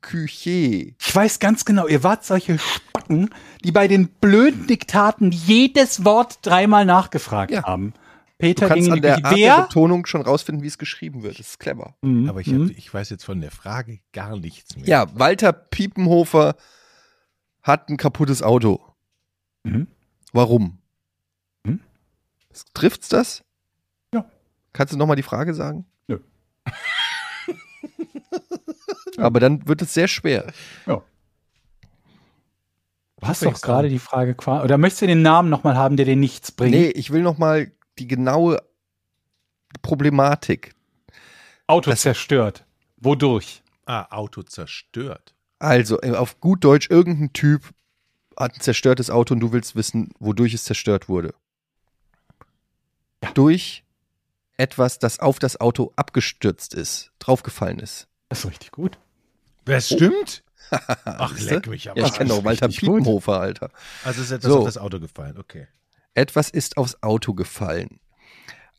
B: Küche.
C: Ich weiß ganz genau, ihr wart solche Spacken, die bei den blöden Diktaten jedes Wort dreimal nachgefragt
B: Ja.
C: haben.
B: Du
C: Peter ging
B: kannst
C: in
B: an
C: die
B: der
C: Küche.
B: Art der? Betonung schon rausfinden, wie es geschrieben wird. Das ist clever.
C: Mhm,
A: Aber ich, hab,
C: mhm.
A: ich weiß jetzt von der Frage gar nichts mehr.
B: Ja, Walter Piepenhofer hat ein kaputtes Auto.
C: Mhm.
B: Warum? Trifft's das?
C: Ja.
B: Kannst du nochmal die Frage sagen?
C: Nö.
B: Aber dann wird es sehr schwer.
C: Du hast doch gerade die Frage Oder möchtest du den Namen nochmal haben, der dir nichts bringt?
B: Nee, ich will nochmal die genaue Problematik.
C: Auto
B: das-
C: zerstört. Wodurch?
A: Ah, Auto zerstört.
B: Also, äh, auf gut Deutsch, irgendein Typ hat ein zerstörtes Auto und du willst wissen, wodurch es zerstört wurde. Durch etwas, das auf das Auto abgestürzt ist, draufgefallen ist.
C: Das ist richtig gut.
A: Das stimmt? Ach,
B: Siehste?
A: leck mich aber.
B: Ja, ich kenne doch Walter
C: richtig gut.
B: Piepenhofer, Alter.
A: Also ist etwas
B: So.
A: auf das Auto gefallen, okay.
B: Etwas ist aufs Auto gefallen.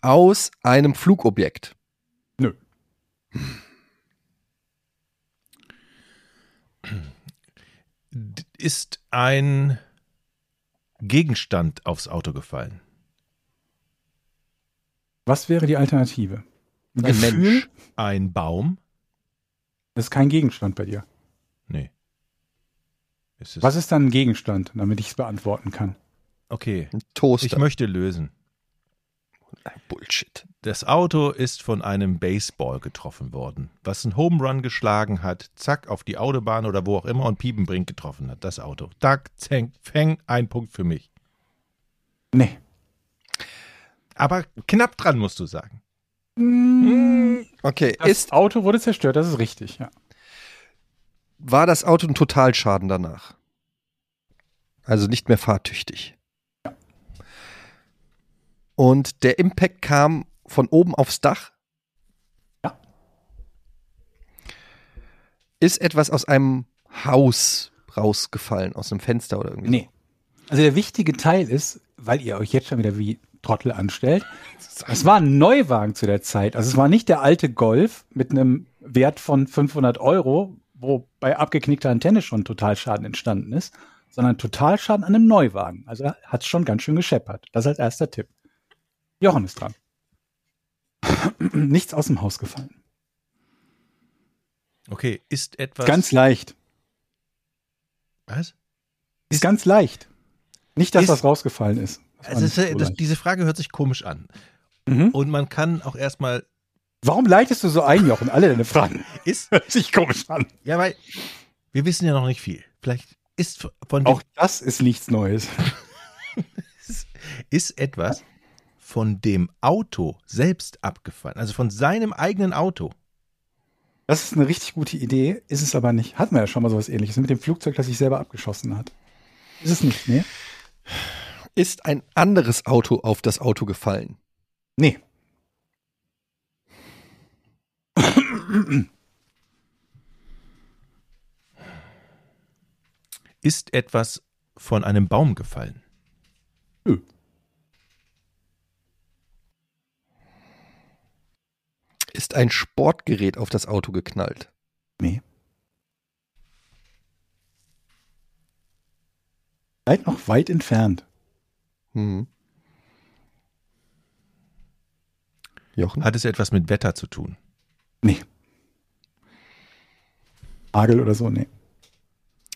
B: Aus einem Flugobjekt.
C: Nö.
A: Ist ein Gegenstand aufs Auto gefallen?
C: Was wäre die Alternative?
B: Ein
C: Gefühl?
B: Mensch.
A: Ein Baum?
C: Das ist kein Gegenstand bei dir.
A: Nee. Ist es,
C: Was ist dann ein Gegenstand, damit ich es beantworten kann?
A: Okay,
B: Ein Toaster.
A: ich möchte lösen.
B: Bullshit.
A: Das Auto ist von einem Baseball getroffen worden, was einen Home Run geschlagen hat, zack, auf die Autobahn oder wo auch immer und Piepenbrink getroffen hat, das Auto. Dack, zeng, feng, ein Punkt für mich.
C: Nee.
A: Aber knapp dran, musst du sagen.
B: Okay,
C: Das
B: ist,
C: Auto wurde zerstört, das ist richtig, ja.
B: war das Auto ein Totalschaden danach? Also nicht mehr fahrtüchtig. Und der Impact kam von oben aufs Dach?
C: Ja.
B: Ist etwas aus einem Haus rausgefallen, aus einem Fenster oder irgendwie?
C: Nee. Also der wichtige Teil ist, weil ihr euch jetzt schon wieder wie Trottel anstellt, es war ein Neuwagen zu der Zeit. Also es war nicht der alte Golf mit einem Wert von 500 Euro, wo bei abgeknickter Antenne schon Totalschaden entstanden ist, sondern Totalschaden an einem Neuwagen. Also hat es schon ganz schön gescheppert. Das als erster Tipp. Jochen ist dran. Nichts aus dem Haus gefallen.
A: Okay, ist etwas.
C: Ganz leicht.
A: Was?
C: Ist ganz leicht. Nicht, dass
A: Ist-
C: was rausgefallen ist.
A: Also das,
C: so
A: das, diese Frage hört sich komisch an.
C: Mhm.
A: Und man kann auch erstmal
C: Warum leitest du so ein, Jochen? Alle deine Fragen.
A: Ist,
C: Hört sich komisch an.
A: ja, weil wir wissen ja noch nicht viel. Vielleicht ist von
C: Auch das ist nichts Neues.
A: ist etwas von dem Auto selbst abgefallen. Also von seinem eigenen Auto.
C: Das ist eine richtig gute Idee, ist es aber nicht. Hatten wir ja schon mal sowas ähnliches mit dem Flugzeug, das sich selber abgeschossen hat. Ist es nicht, ne?
B: Ist ein anderes Auto auf das Auto gefallen?
C: Nee.
A: Ist etwas von einem Baum gefallen.
C: Nö.
B: Ist ein Sportgerät auf das Auto geknallt?
C: Nee. Seid noch weit entfernt.
B: Hm. Jochen?
A: Hat es etwas mit Wetter zu tun?
C: Nee. Hagel oder so, nee.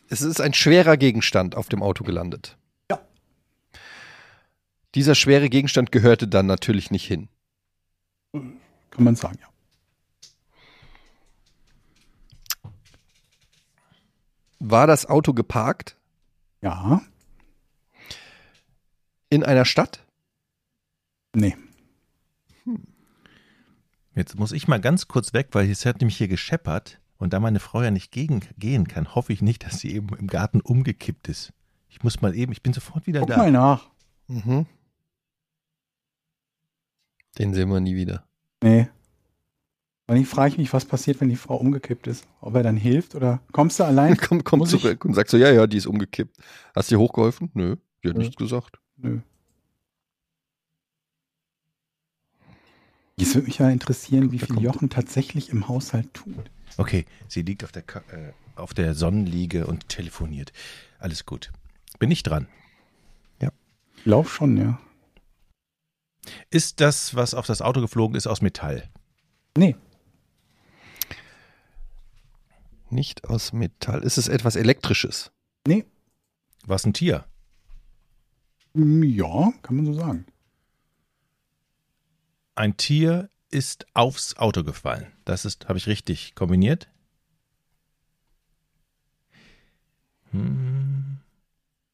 B: Es ist ein schwerer Gegenstand auf dem Auto gelandet.
C: Ja.
B: Dieser schwere Gegenstand gehörte dann natürlich nicht hin.
C: Kann man sagen, ja.
B: War das Auto geparkt
C: Ja.
B: In einer Stadt?
C: Nee.
A: Jetzt muss ich mal ganz kurz weg, weil es hat nämlich hier gescheppert und da meine Frau ja nicht gegen, gehen kann, hoffe ich nicht, dass sie eben im Garten umgekippt ist. Ich muss mal eben, ich bin sofort wieder
C: Guck
A: da.
C: mal nach.
B: Mhm. Den sehen wir nie wieder.
C: Nee. Und ich frage mich, was passiert, wenn die Frau umgekippt ist. Ob er dann hilft oder kommst du allein?
B: Komm, komm
C: Muss ich-
B: zurück und sagst so, ja, ja, die ist umgekippt. Hast du ihr hochgeholfen? Nö, die hat
C: Nö.
B: nichts gesagt.
C: Nö. Es würde mich ja interessieren, wie
B: Da
C: viel Jochen tatsächlich im Haushalt tut.
A: Okay, sie liegt auf der, Ka äh, auf der Sonnenliege und telefoniert. Alles gut. Bin ich dran.
C: Ich glaube schon, ja.
A: Ist das, was auf das Auto geflogen ist, aus Metall?
C: Nee.
B: Nicht aus Metall. Ist es etwas Elektrisches?
C: Nee.
A: Was ein Tier?
C: Hm, Ja, kann man so sagen.
A: Ein Tier ist aufs Auto gefallen. Das ist, habe ich richtig kombiniert? Hm.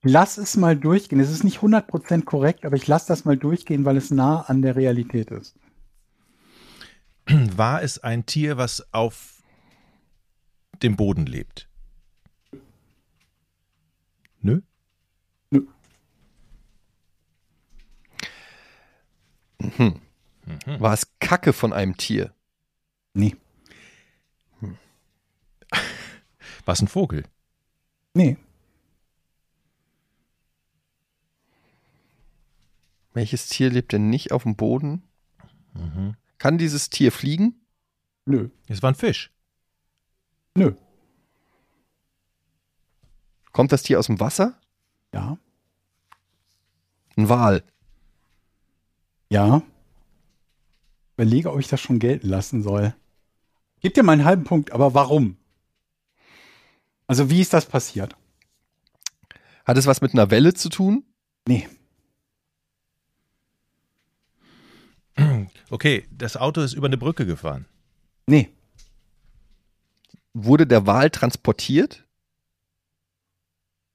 C: Lass es mal durchgehen. Es ist nicht 100% korrekt, aber ich lasse das mal durchgehen, weil es nah an der Realität ist.
A: War es ein Tier, was auf dem Boden lebt? Nö?
B: Mhm. War es Kacke von einem Tier?
C: Nee.
A: War es ein Vogel?
C: Nee.
B: Welches Tier lebt denn nicht auf dem Boden? Kann dieses Tier fliegen?
C: Nö.
A: Es war ein Fisch.
C: Nö.
B: Kommt das Tier aus dem Wasser?
C: Ja.
B: Ein Wal.
C: Ja. Überlege, ob ich das schon gelten lassen soll. Gib dir mal einen halben Punkt, aber warum? Also, wie ist das passiert?
B: Hat es was mit einer Welle zu tun?
C: Nee.
A: Okay, das Auto ist über eine Brücke gefahren.
C: Nee.
B: Wurde der Wal transportiert?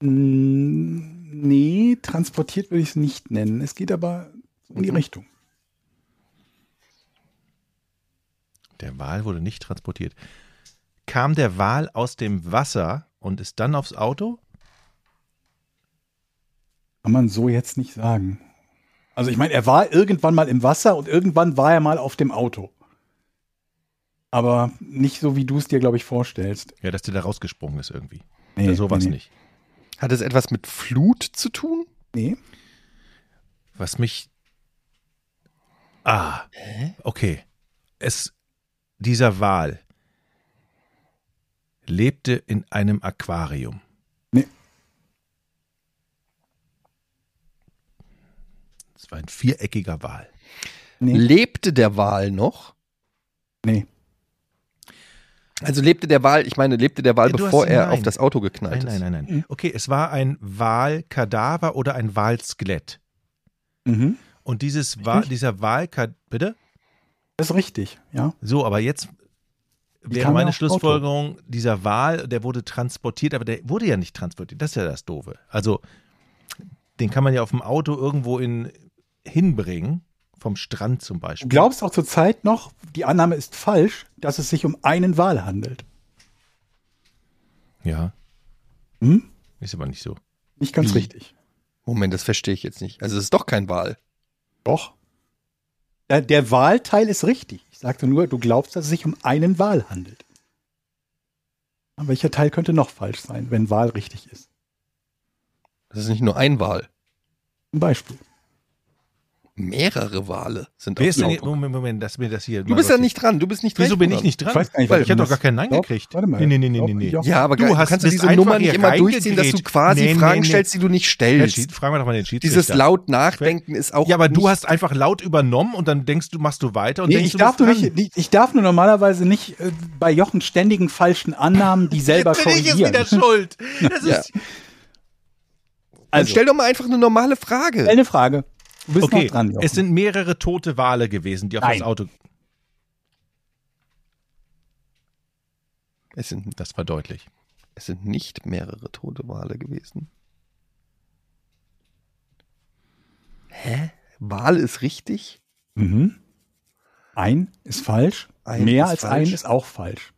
C: Nee, transportiert würde ich es nicht nennen. Es geht aber in die
B: Mhm.
C: Richtung.
A: Der Wal wurde nicht transportiert. Kam der Wal aus dem Wasser und ist dann aufs Auto?
C: Kann man so jetzt nicht sagen. Also ich meine, er war irgendwann mal im Wasser und irgendwann war er mal auf dem Auto. Aber nicht so, wie du es dir, glaube ich, vorstellst.
A: Ja, dass der da rausgesprungen ist irgendwie.
C: Nee,
A: ja, sowas
C: nee, nee.
A: nicht.
B: Hat es etwas mit Flut zu tun?
C: Nee.
A: Was mich. Ah, okay. Es, dieser Wal lebte in einem Aquarium.
C: Nee.
A: Es war ein viereckiger Wal.
C: Nee.
B: Lebte der Wal noch?
C: nee.
B: Also lebte der Wal, ich meine, lebte der Wal,
A: Ja,
B: bevor
A: hast-
B: er
A: nein.
B: auf das Auto geknallt
A: Nein,
B: ist?
A: nein, nein, nein. Okay, es war ein Walkadaver oder ein Walskelett.
C: Mhm.
A: Und dieses
C: Richtig.
A: dieser Walkadaver, bitte?
C: Das ist richtig, ja.
A: So, aber jetzt wäre meine
C: auf Auto?
A: Schlussfolgerung, dieser Wal, der wurde transportiert, aber der wurde ja nicht transportiert. Das ist ja das Doofe. Also, den kann man ja auf dem Auto irgendwo in, hinbringen, vom Strand zum
C: Du
A: Beispiel.
C: glaubst auch zurzeit noch, die Annahme ist falsch, dass es sich um einen Wal handelt.
A: Ja.
C: Hm?
A: Ist aber nicht so.
C: Nicht ganz
B: Wie?
C: richtig.
B: Moment, das verstehe ich jetzt nicht. Also es ist doch kein Wal.
C: Doch. Der, der Wahlteil ist richtig. Ich sagte nur, du glaubst, dass es sich um einen Wal handelt. Aber welcher Teil könnte noch falsch sein, wenn Wahl richtig ist?
B: Das ist nicht nur ein Wal.
C: Zum Beispiel.
B: Mehrere Wale sind
A: Wer
B: auf
A: ist denn. Moment, Moment, dass mir das hier.
B: Du bist ja nicht dran. Du bist nicht dran.
A: Wieso bin ich nicht dran?
C: Ich weiß gar nicht,
A: Weil ich habe
C: du
A: doch gar keinen Nein gekriegt.
C: warte mal.
A: Nee, nee, nee, nee, nee.
B: Ja, aber
A: Du
B: du
A: hast-
B: kannst du diese Nummer nicht
A: hier
B: immer durchziehen, dass du quasi
A: Nee,
B: Fragen
A: nee.
B: stellst, die du nicht stellst.
A: Schied, fragen wir doch mal den Schiedsrichter.
B: Dieses laut Nachdenken ist auch
A: Ja, aber du hast einfach laut übernommen und dann denkst du, machst du weiter und
C: Nee,
A: denkst,
C: ich
A: du
C: darf,
A: dran.
C: nicht, ich darf nur normalerweise nicht äh, bei Jochen ständigen falschen Annahmen, die selber
A: Jetzt bin ich jetzt
C: korrigieren.
A: wieder schuld. Das ist,
B: Dann
C: Also,
B: stell doch mal einfach eine normale Frage.
C: eine Frage. Du bist
A: okay,
C: noch dran, Jochen.
A: es sind mehrere tote Wale gewesen, die auf
C: Nein.
A: das Auto.
B: Es sind,
A: Das war deutlich.
B: es sind nicht mehrere tote Wale gewesen. Hä? Wal ist richtig?
C: Mhm. Ein ist falsch.
B: Ein
C: Mehr
B: ist
C: als
B: falsch.
C: ein ist auch falsch.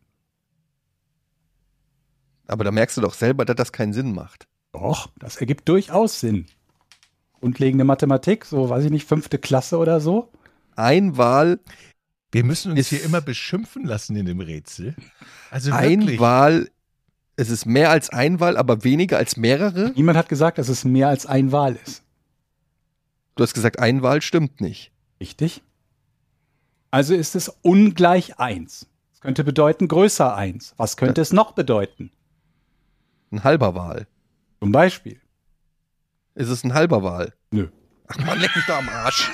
B: Aber da merkst du doch selber, dass das keinen Sinn macht.
C: Doch, das ergibt durchaus Sinn. Grundlegende Mathematik, so weiß ich nicht, fünfte Klasse oder so.
B: Ein Wal,
A: Wir müssen uns hier immer beschimpfen lassen in dem Rätsel. Also
B: ein
A: wirklich.
B: Wal, es ist mehr als ein Wal, aber weniger als mehrere.
C: Niemand hat gesagt, dass es mehr als ein Wahl ist.
B: Du hast gesagt, ein Wal stimmt nicht.
C: Richtig? Also ist es ungleich eins. Das könnte bedeuten größer eins. Was könnte es noch bedeuten?
B: Ein halber Wal.
C: Zum Beispiel.
B: Ist es ein halber Wal?
C: Nö.
B: Ach man, leck mich da am Arsch.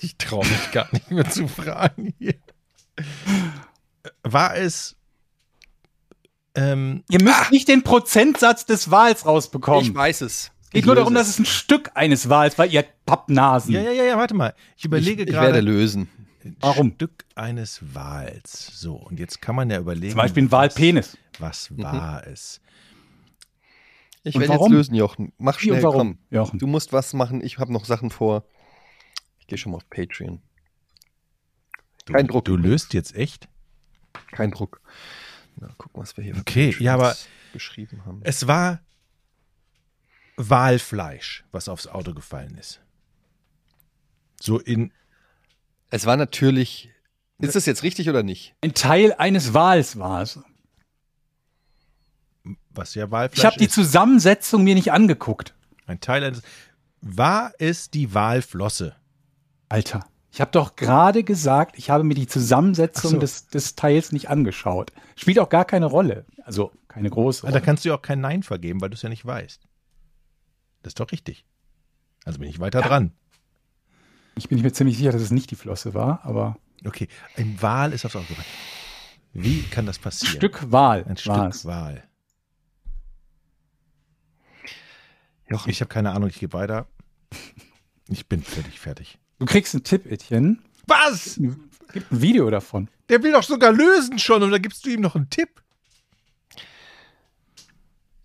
A: Ich traue mich gar nicht mehr zu fragen hier. War es. Ähm,
C: Ihr müsst nicht den Prozentsatz des Wahls rausbekommen.
B: Ich weiß es.
C: es geht nur darum, dass es ein Stück eines Wahls war, ihr Pappnasen.
A: ja, ja, ja, ja, warte mal. Ich überlege
B: ich, ich werde
A: gerade.
B: lösen.
A: Ein
C: Warum?
A: Stück eines Wals. So, und jetzt kann man ja überlegen.
C: Zum Beispiel ein
A: was-
C: Wahlpenis.
A: Was war es?
B: Ich werde jetzt
C: warum?
B: lösen, Jochen. Mach
C: Wie und
B: schnell,
C: warum,
B: komm.
C: Jochen?
B: Du musst was machen. Ich habe noch Sachen vor. Ich gehe schon mal auf Patreon.
A: Du,
B: Kein Druck.
A: Du löst jetzt echt?
B: Kein Druck. Na, gucken, was wir hier für
A: Okay, ja, aber-
B: geschrieben haben.
A: Es war Walfleisch, was aufs Auto gefallen ist. So in.
B: Es war natürlich. Ist das jetzt richtig oder nicht?
C: Ein Teil eines Wahls war es.
A: Was ja Walfleisch
C: Ich habe die. Zusammensetzung mir nicht angeguckt.
A: Ein Teil eines. War es die Walflosse?
C: Alter, ich habe doch gerade gesagt, ich habe mir die Zusammensetzung
A: so.
C: des, des Teils nicht angeschaut. Spielt auch gar keine Rolle. Also keine große
A: Ah, Da
C: Rolle.
A: kannst du ja auch kein Nein vergeben, weil du es ja nicht weißt. Das ist doch richtig. Also bin ich weiter dran.
C: Ich bin mir ziemlich sicher, dass es nicht die Flosse war, aber
A: Okay, ein Wal ist aufs Auto gefallen. Wie kann das
C: ein
A: passieren?
C: Stück Wal
A: Ein Stück. Wal.
B: Jochen,
A: Ich habe keine Ahnung, ich gehe weiter. Ich bin völlig fertig.
C: Du kriegst einen Tipp, Etienne.
A: Was?
C: Gibt ein Video davon.
A: Der will doch sogar lösen schon und da gibst du ihm noch einen Tipp.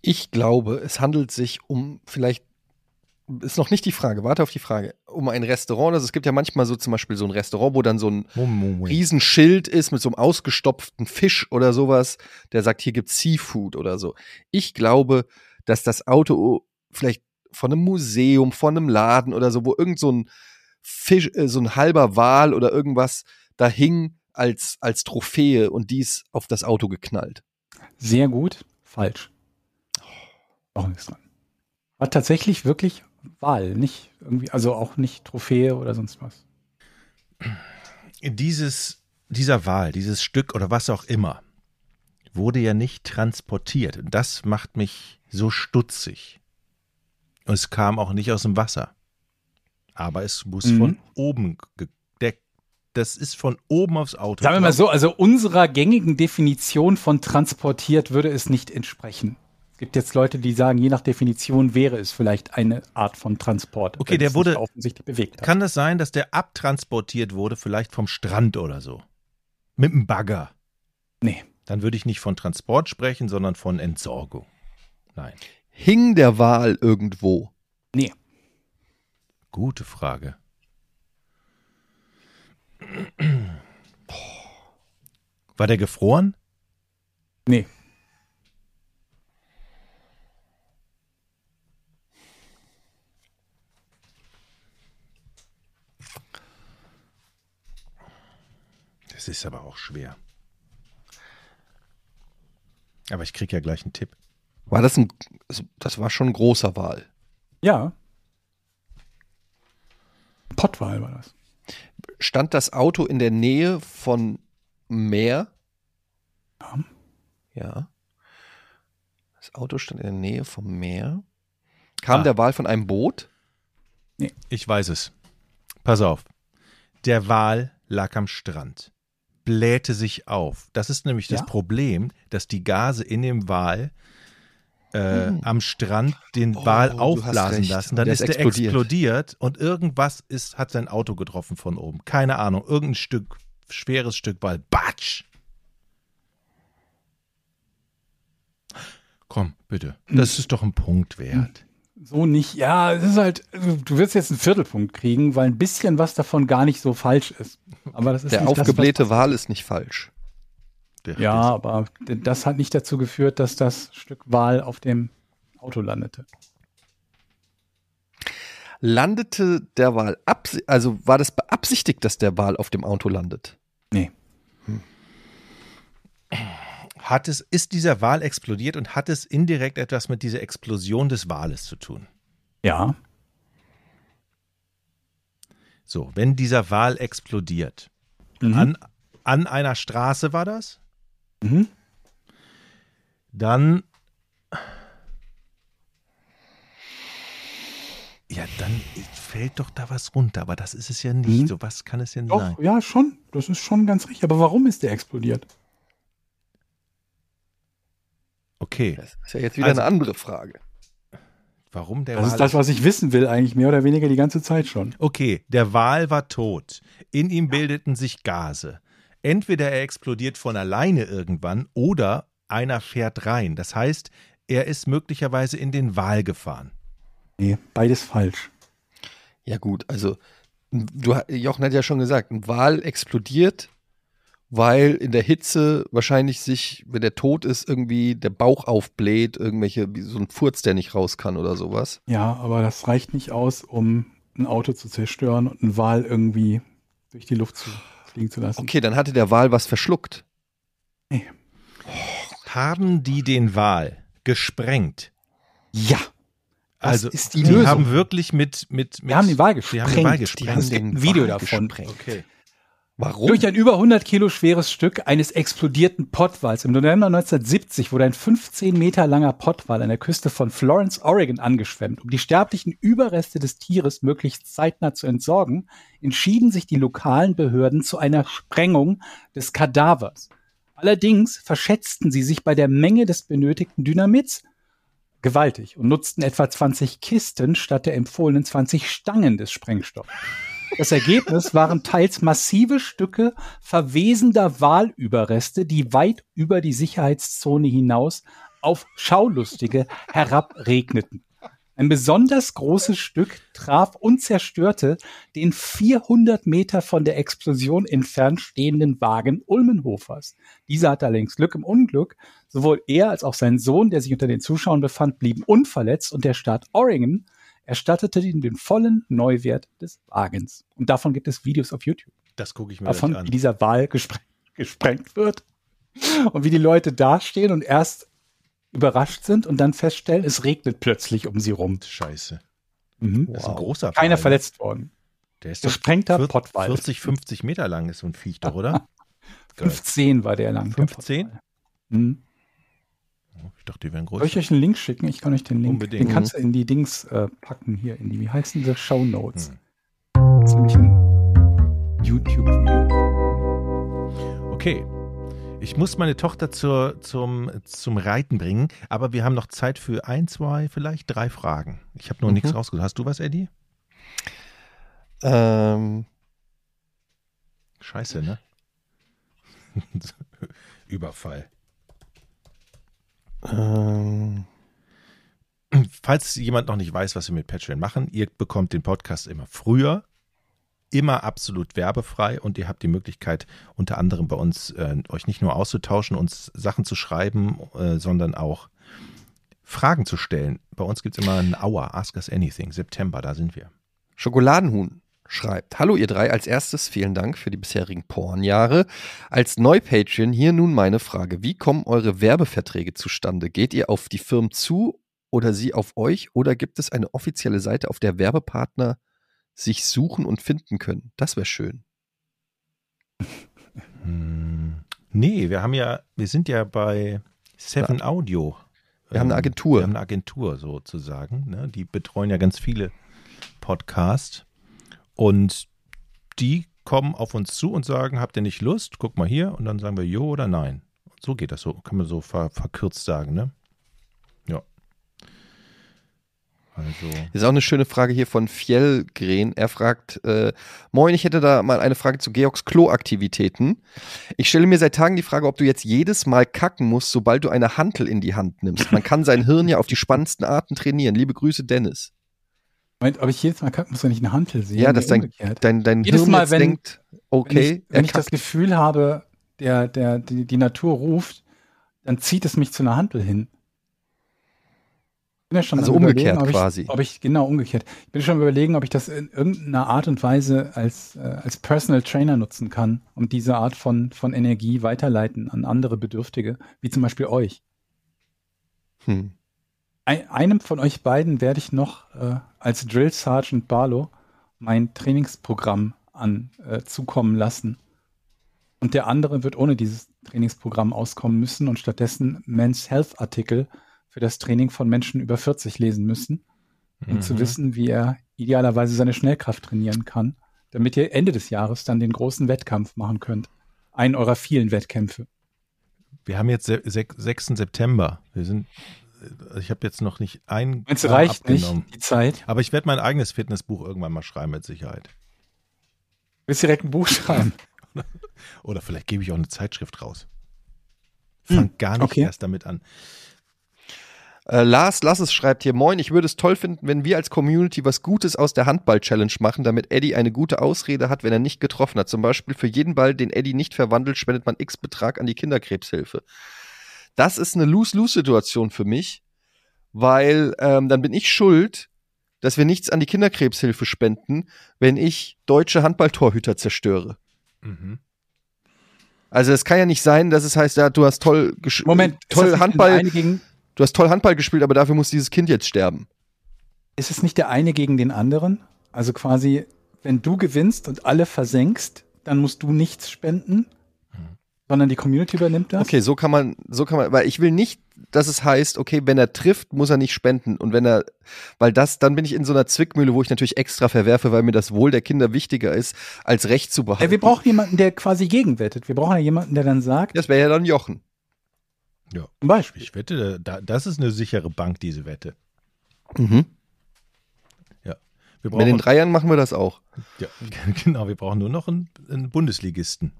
B: ich glaube, es handelt sich um vielleicht. Ist noch nicht die Frage, warte auf die Frage. Um ein Restaurant. Also es gibt ja manchmal so zum Beispiel so ein Restaurant, wo dann so ein
A: Moment.
B: Riesenschild ist mit so einem ausgestopften Fisch oder sowas, der sagt, hier gibt's Seafood oder so. Ich glaube, dass das Auto vielleicht von einem Museum, von einem Laden oder so, wo irgend so ein Fisch, äh, so ein halber Wal oder irgendwas da hing als, als Trophäe und dies auf das Auto geknallt.
C: Sehr gut. Falsch. Auch nichts dran. War tatsächlich wirklich Wal, nicht irgendwie, also auch nicht Trophäe oder sonst was.
A: Dieses, dieser Wal, dieses Stück oder was auch immer, wurde ja nicht transportiert. Und das macht mich so stutzig. Und es kam auch nicht aus dem Wasser. Aber es muss
C: Mhm.
A: von oben gedeckt. Das ist von oben aufs Auto.
C: Sagen wir mal so, also unserer gängigen Definition von transportiert würde es nicht entsprechen. Es gibt jetzt Leute, die sagen, je nach Definition wäre es vielleicht eine Art von Transport.
A: Okay, der wurde-
C: sich offensichtlich bewegt hat.
A: Kann das sein, dass der abtransportiert wurde, vielleicht vom Strand oder so? Mit einem Bagger?
C: Nee.
A: Dann würde ich nicht von Transport sprechen, sondern von Entsorgung. Nein.
B: Hing der Wal irgendwo?
C: Nee.
A: Gute Frage. War der gefroren?
C: Nee.
A: Das ist aber auch schwer. Aber ich krieg ja gleich einen Tipp.
B: War das ein, das war schon ein großer Wal.
C: Ja. Pottwal war das.
B: Stand das Auto in der Nähe von Meer?
C: Ja.
B: Ja. Das Auto stand in der Nähe vom Meer. Kam
A: Ah.
B: der Wal von einem Boot?
A: Ich weiß es. Pass auf. Der Wal lag am Strand, blähte sich auf. Das ist nämlich das
C: Ja?
A: Problem, dass die Gase in dem Wal äh,
B: Hm.
A: am Strand den
B: Oh,
A: Wal aufblasen lassen. Dann
B: der
A: ist
B: ist
A: der
B: explodiert.
A: explodiert und irgendwas ist, hat sein Auto getroffen von oben. Keine Ahnung. Irgendein Stück, schweres Stück Wal. Batsch! Komm, bitte. Das ist doch ein Punkt wert.
C: So nicht. Ja, es ist halt, also, du wirst jetzt einen Viertelpunkt kriegen, weil ein bisschen was davon gar nicht so falsch ist. Aber das ist
B: Der
C: nicht das,
B: aufgeblähte Wal ist nicht falsch.
A: Der-
C: Ja, aber das hat nicht dazu geführt, dass das Stück Wal auf dem Auto landete.
B: Landete der Wal, absi- also war das beabsichtigt, dass der Wal auf dem Auto landet?
C: Nee.
A: Hat es, ist dieser Wal explodiert und hat es indirekt etwas mit dieser Explosion des Wales zu tun?
C: Ja.
A: So, wenn dieser Wal explodiert,
C: Mhm.
A: an, an einer Straße war das,
C: Mhm.
A: dann. Ja, dann fällt doch da was runter, aber das ist es ja nicht.
C: Mhm.
A: So was kann es ja nicht
C: Doch,
A: sein.
C: ja, schon. Das ist schon ganz richtig. Aber warum ist der explodiert?
A: Okay,
B: Das ist ja jetzt wieder
A: Also-
B: eine andere Frage.
A: warum der
C: Das
A: Wal?
C: ist das, was ich wissen will, eigentlich mehr oder weniger die ganze Zeit schon.
A: Okay, der Wal war tot. In ihm bildeten sich Gase. Entweder er explodiert von alleine irgendwann oder einer fährt rein. Das heißt, er ist möglicherweise in den Wal gefahren.
C: Nee, beides falsch.
B: Ja gut, also du, Jochen hat ja schon gesagt, ein Wal explodiert, weil in der Hitze wahrscheinlich sich, wenn der tot ist, irgendwie der Bauch aufbläht, irgendwelche, wie so ein Furz, der nicht raus kann oder sowas.
C: Ja, aber das reicht nicht aus, um ein Auto zu zerstören und einen Wal irgendwie durch die Luft zu fliegen zu lassen.
B: Okay, dann hatte der Wal was verschluckt.
A: Haben die den Wal gesprengt?
C: Ja. Das
A: also,
C: ist die
A: die
C: Lösung.
A: haben wirklich mit, mit, mit
C: Wir haben den Wal
A: Die
C: gesprengt.
A: haben den Wal
B: Die
A: gesprengt.
B: haben
C: Es gibt
B: den
C: ein Video davon.
B: gesprengt.
A: Okay.
B: Warum?
C: Durch ein über 100 Kilo schweres Stück eines explodierten Pottwals im November 1970 wurde ein 15 Meter langer Pottwal an der Küste von Florence, Oregon angeschwemmt. Um die sterblichen Überreste des Tieres möglichst zeitnah zu entsorgen, entschieden sich die lokalen Behörden zu einer Sprengung des Kadavers. Allerdings verschätzten sie sich bei der Menge des benötigten Dynamits gewaltig und nutzten etwa 20 Kisten statt der empfohlenen 20 Stangen des Sprengstoffs. Das Ergebnis waren teils massive Stücke verwesender Walüberreste, die weit über die Sicherheitszone hinaus auf Schaulustige herabregneten. Ein besonders großes Stück traf und zerstörte den 400 Meter von der Explosion entfernt stehenden Wagen Ulmenhofers. Dieser hatte allerdings Glück im Unglück. Sowohl er als auch sein Sohn, der sich unter den Zuschauern befand, blieben unverletzt und der Staat Oregon erstattete ihm den vollen Neuwert des Wagens. Und davon gibt es Videos auf YouTube.
A: Das gucke ich mir
C: Davon,
A: gleich
C: wie
A: an.
C: dieser Wal gesprengt, gesprengt wird. Und wie die Leute dastehen und erst überrascht sind und dann feststellen, es regnet plötzlich um sie rum.
A: Scheiße.
C: Mhm.
A: Das ist ein großer
C: Keiner
A: Wal.
C: verletzt worden.
A: Der ist doch
C: Gesprengter
A: vier-
C: Pottwal.
A: 40, 50 Meter lang ist so ein Viech doch, oder? Geil.
C: 15 war der lang. der
A: 15?
C: Pottwal. Mhm.
A: Ich dachte, die wären groß.
C: Soll ich euch einen Link schicken? Ich kann euch den Link,
A: Unbedingt.
C: den kannst du in die Dings äh, packen, hier in die, wie heißen diese Show Notes?
A: Hm.
C: Das ist nämlich ein YouTube-Video.
A: Okay. Ich muss meine Tochter zur, zum, zum Reiten bringen, aber wir haben noch Zeit für ein, zwei, vielleicht drei Fragen. Ich habe noch
B: Mhm.
A: nichts rausgesucht. Hast du was, Eddie?
B: Ähm,
A: Scheiße, ne? Überfall.
B: Ähm,
A: Falls jemand noch nicht weiß, was wir mit Patreon machen, ihr bekommt den Podcast immer früher, immer absolut werbefrei und ihr habt die Möglichkeit, unter anderem bei uns äh, euch nicht nur auszutauschen, uns Sachen zu schreiben, äh, sondern auch Fragen zu stellen. Bei uns gibt es immer ein Hour, Ask Us Anything, September, da sind wir.
B: Schokoladenhuhn schreibt: Hallo ihr drei, als erstes vielen Dank für die bisherigen Pornjahre. Als Neupatreon hier nun meine Frage: Wie kommen eure Werbeverträge zustande? Geht ihr auf die Firmen zu oder sie auf euch oder gibt es eine offizielle Seite, auf der Werbepartner sich suchen und finden können? Das wäre schön.
A: Hm, nee, wir haben ja, wir sind ja bei Seven Audio.
B: Wir haben eine
A: Ähm,
B: Agentur.
A: Wir haben eine Agentur sozusagen. Ne? Die betreuen ja ganz viele Podcasts. Und die kommen auf uns zu und sagen, habt ihr nicht Lust? Guck mal hier. Und dann sagen wir Jo oder Nein. So geht das so, kann man so ver verkürzt sagen, ne? Ja. Also.
B: Ist auch eine schöne Frage hier von Fjellgren. Er fragt, äh, moin, ich hätte da mal eine Frage zu Georgs Kloaktivitäten. Ich stelle mir seit Tagen die Frage, ob du jetzt jedes Mal kacken musst, sobald du eine Hantel in die Hand nimmst. Man kann sein Hirn ja auf die spannendsten Arten trainieren. Liebe Grüße, Dennis.
C: Moment, ob ich jedes Mal kacken muss, wenn ich eine Hantel sehe?
B: Ja, dass dein, dein, dein
C: Jedes
B: Hirn
C: Mal, wenn-
B: denkt, okay,
C: wenn ich, wenn ich das. Gefühl habe, der, der, die, die Natur ruft, dann zieht es mich zu einer Hantel hin. Ich bin ja schon
B: Also umgekehrt
C: ob ich,
B: quasi.
C: Ob ich, genau, umgekehrt. Ich bin schon überlegen, ob ich das in irgendeiner Art und Weise als, äh, als Personal Trainer nutzen kann und diese Art von, von Energie weiterleiten an andere Bedürftige, wie zum Beispiel euch.
B: Hm.
C: Ein, einem von euch beiden werde ich noch äh, als Drill Sergeant Barlow mein Trainingsprogramm an äh, zukommen lassen. Und der andere wird ohne dieses Trainingsprogramm auskommen müssen und stattdessen Men's Health Artikel für das Training von Menschen über 40 lesen müssen, um
A: Mhm.
C: zu wissen, wie er idealerweise seine Schnellkraft trainieren kann, damit ihr Ende des Jahres dann den großen Wettkampf machen könnt. Einen eurer vielen Wettkämpfe.
A: Wir haben jetzt se- sech- 6. September. Wir sind, ich habe jetzt noch nicht ein
C: Meinst du,
A: Gramm
C: reicht
A: abgenommen.
C: nicht die Zeit?
A: Aber ich werde mein eigenes Fitnessbuch irgendwann mal schreiben, mit Sicherheit.
C: Willst du direkt ein Buch schreiben?
A: Oder vielleicht gebe ich auch eine Zeitschrift raus. Fang
C: Hm,
A: gar nicht
C: okay.
A: erst damit an.
B: Äh, Lars Lasses schreibt hier, moin, ich würde es toll finden, wenn wir als Community was Gutes aus der Handball-Challenge machen, damit Eddie eine gute Ausrede hat, wenn er nicht getroffen hat. Zum Beispiel für jeden Ball, den Eddie nicht verwandelt, spendet man x Betrag an die Kinderkrebshilfe. Das ist eine Lose-Lose-Situation für mich, weil ähm, dann bin ich schuld, dass wir nichts an die Kinderkrebshilfe spenden, wenn ich deutsche Handballtorhüter zerstöre.
A: Mhm.
B: Also es kann ja nicht sein, dass es heißt, ja, du hast toll,
C: Moment,
B: toll Handball, du hast toll Handball gespielt, aber dafür muss dieses Kind jetzt sterben.
C: ist es nicht der eine gegen den anderen? Also quasi, wenn du gewinnst und alle versenkst, dann musst du nichts spenden, sondern die Community übernimmt das.
B: Okay, so kann man, so kann man, weil ich will nicht, dass es heißt, okay, wenn er trifft, muss er nicht spenden. Und wenn er, weil das, dann bin ich in so einer Zwickmühle, wo ich natürlich extra verwerfe, weil mir das Wohl der Kinder wichtiger ist, als Recht zu behalten.
C: Ja, wir brauchen jemanden, der quasi gegenwettet. Wir brauchen ja jemanden, der dann sagt,
B: das wäre ja dann Jochen.
A: Ja.
C: zum Beispiel,
A: Ich wette, da, das ist eine sichere Bank, diese Wette.
B: Mhm.
A: Wir
B: Mit den
A: brauchen,
B: Dreiern machen wir das auch.
A: ja, genau, wir brauchen nur noch einen, einen Bundesligisten.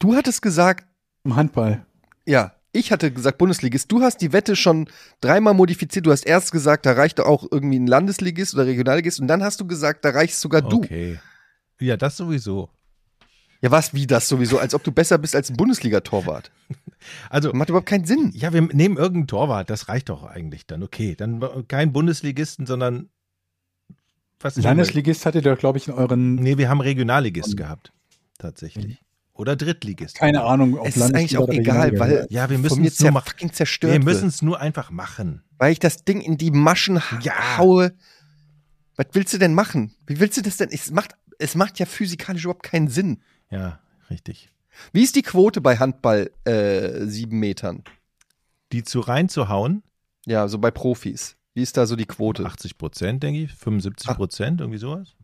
B: Du hattest gesagt,
C: im Handball.
B: ja, ich hatte gesagt Bundesligist. Du hast die Wette schon dreimal modifiziert. Du hast erst gesagt, da reicht auch irgendwie ein Landesligist oder Regionalligist. Und dann hast du gesagt, da reichst sogar du.
A: Okay. Ja, das sowieso.
B: Ja, was, wie das sowieso? Als ob du besser bist als ein Bundesliga-Torwart.
A: Also,
B: Macht überhaupt keinen Sinn.
A: ja, wir nehmen irgendeinen Torwart, das reicht doch eigentlich dann. Okay, dann kein Bundesligisten, sondern was?
C: Landesligist hattet ihr, glaube ich, in euren,
A: Nee, wir haben Regionalligist gehabt. Tatsächlich. Oder Drittligist.
C: keine Ahnung, ob
B: Es ist eigentlich auch egal, weil
A: Ja, wir müssen es nur
B: fucking zerstört
A: Wir müssen es nur einfach machen.
B: weil ich das Ding in die Maschen
A: Ja.
B: haue. Was willst du denn machen? Wie willst du das denn? Es macht, es macht ja physikalisch überhaupt keinen Sinn.
A: Ja, richtig.
B: Wie ist die Quote bei Handball äh, sieben Metern?
A: Die zu reinzuhauen,
B: Ja, so bei Profis. Wie ist da so die Quote?
A: 80 Prozent, denke ich, 75 Prozent, irgendwie sowas.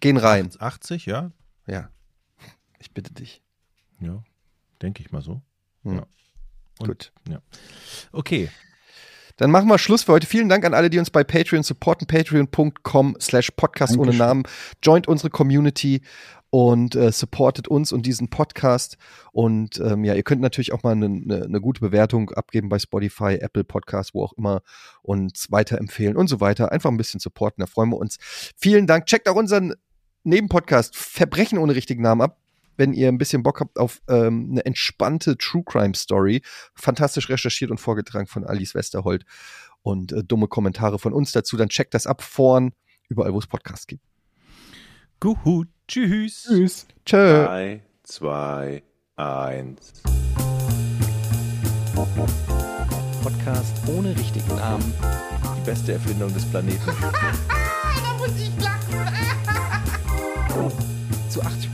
B: Gehen rein.
A: 80, ja.
B: Ja. Ich bitte dich.
A: Ja. denke ich mal so.
B: Hm.
A: Ja. Und-
B: Gut.
A: Okay,
B: Dann machen wir Schluss für heute. Vielen Dank an alle, die uns bei Patreon supporten. Patreon.com slash Podcast ohne. Namen. Joint unsere Community und äh, supportet uns und diesen Podcast. Und ähm, ja, ihr könnt natürlich auch mal eine, eine, eine gute Bewertung abgeben bei Spotify, Apple Podcast, wo auch immer und weiterempfehlen und so weiter. Einfach ein bisschen supporten, da freuen wir uns. Vielen Dank. Checkt auch unseren Nebenpodcast Verbrechen ohne richtigen Namen ab. Wenn ihr ein bisschen Bock habt auf ähm, eine entspannte True Crime Story, fantastisch recherchiert und vorgetragen von Alice Westerholt und äh, dumme Kommentare von uns dazu, dann checkt das ab vorn, überall wo es Podcasts gibt.
A: gut, tschüss.
C: Tschüss.
B: Tschö.
D: 3, 2, 1.
E: Podcast ohne richtigen Namen.
A: Die beste Erfindung des Planeten.
F: Da muss ich lachen.
E: Zu 80%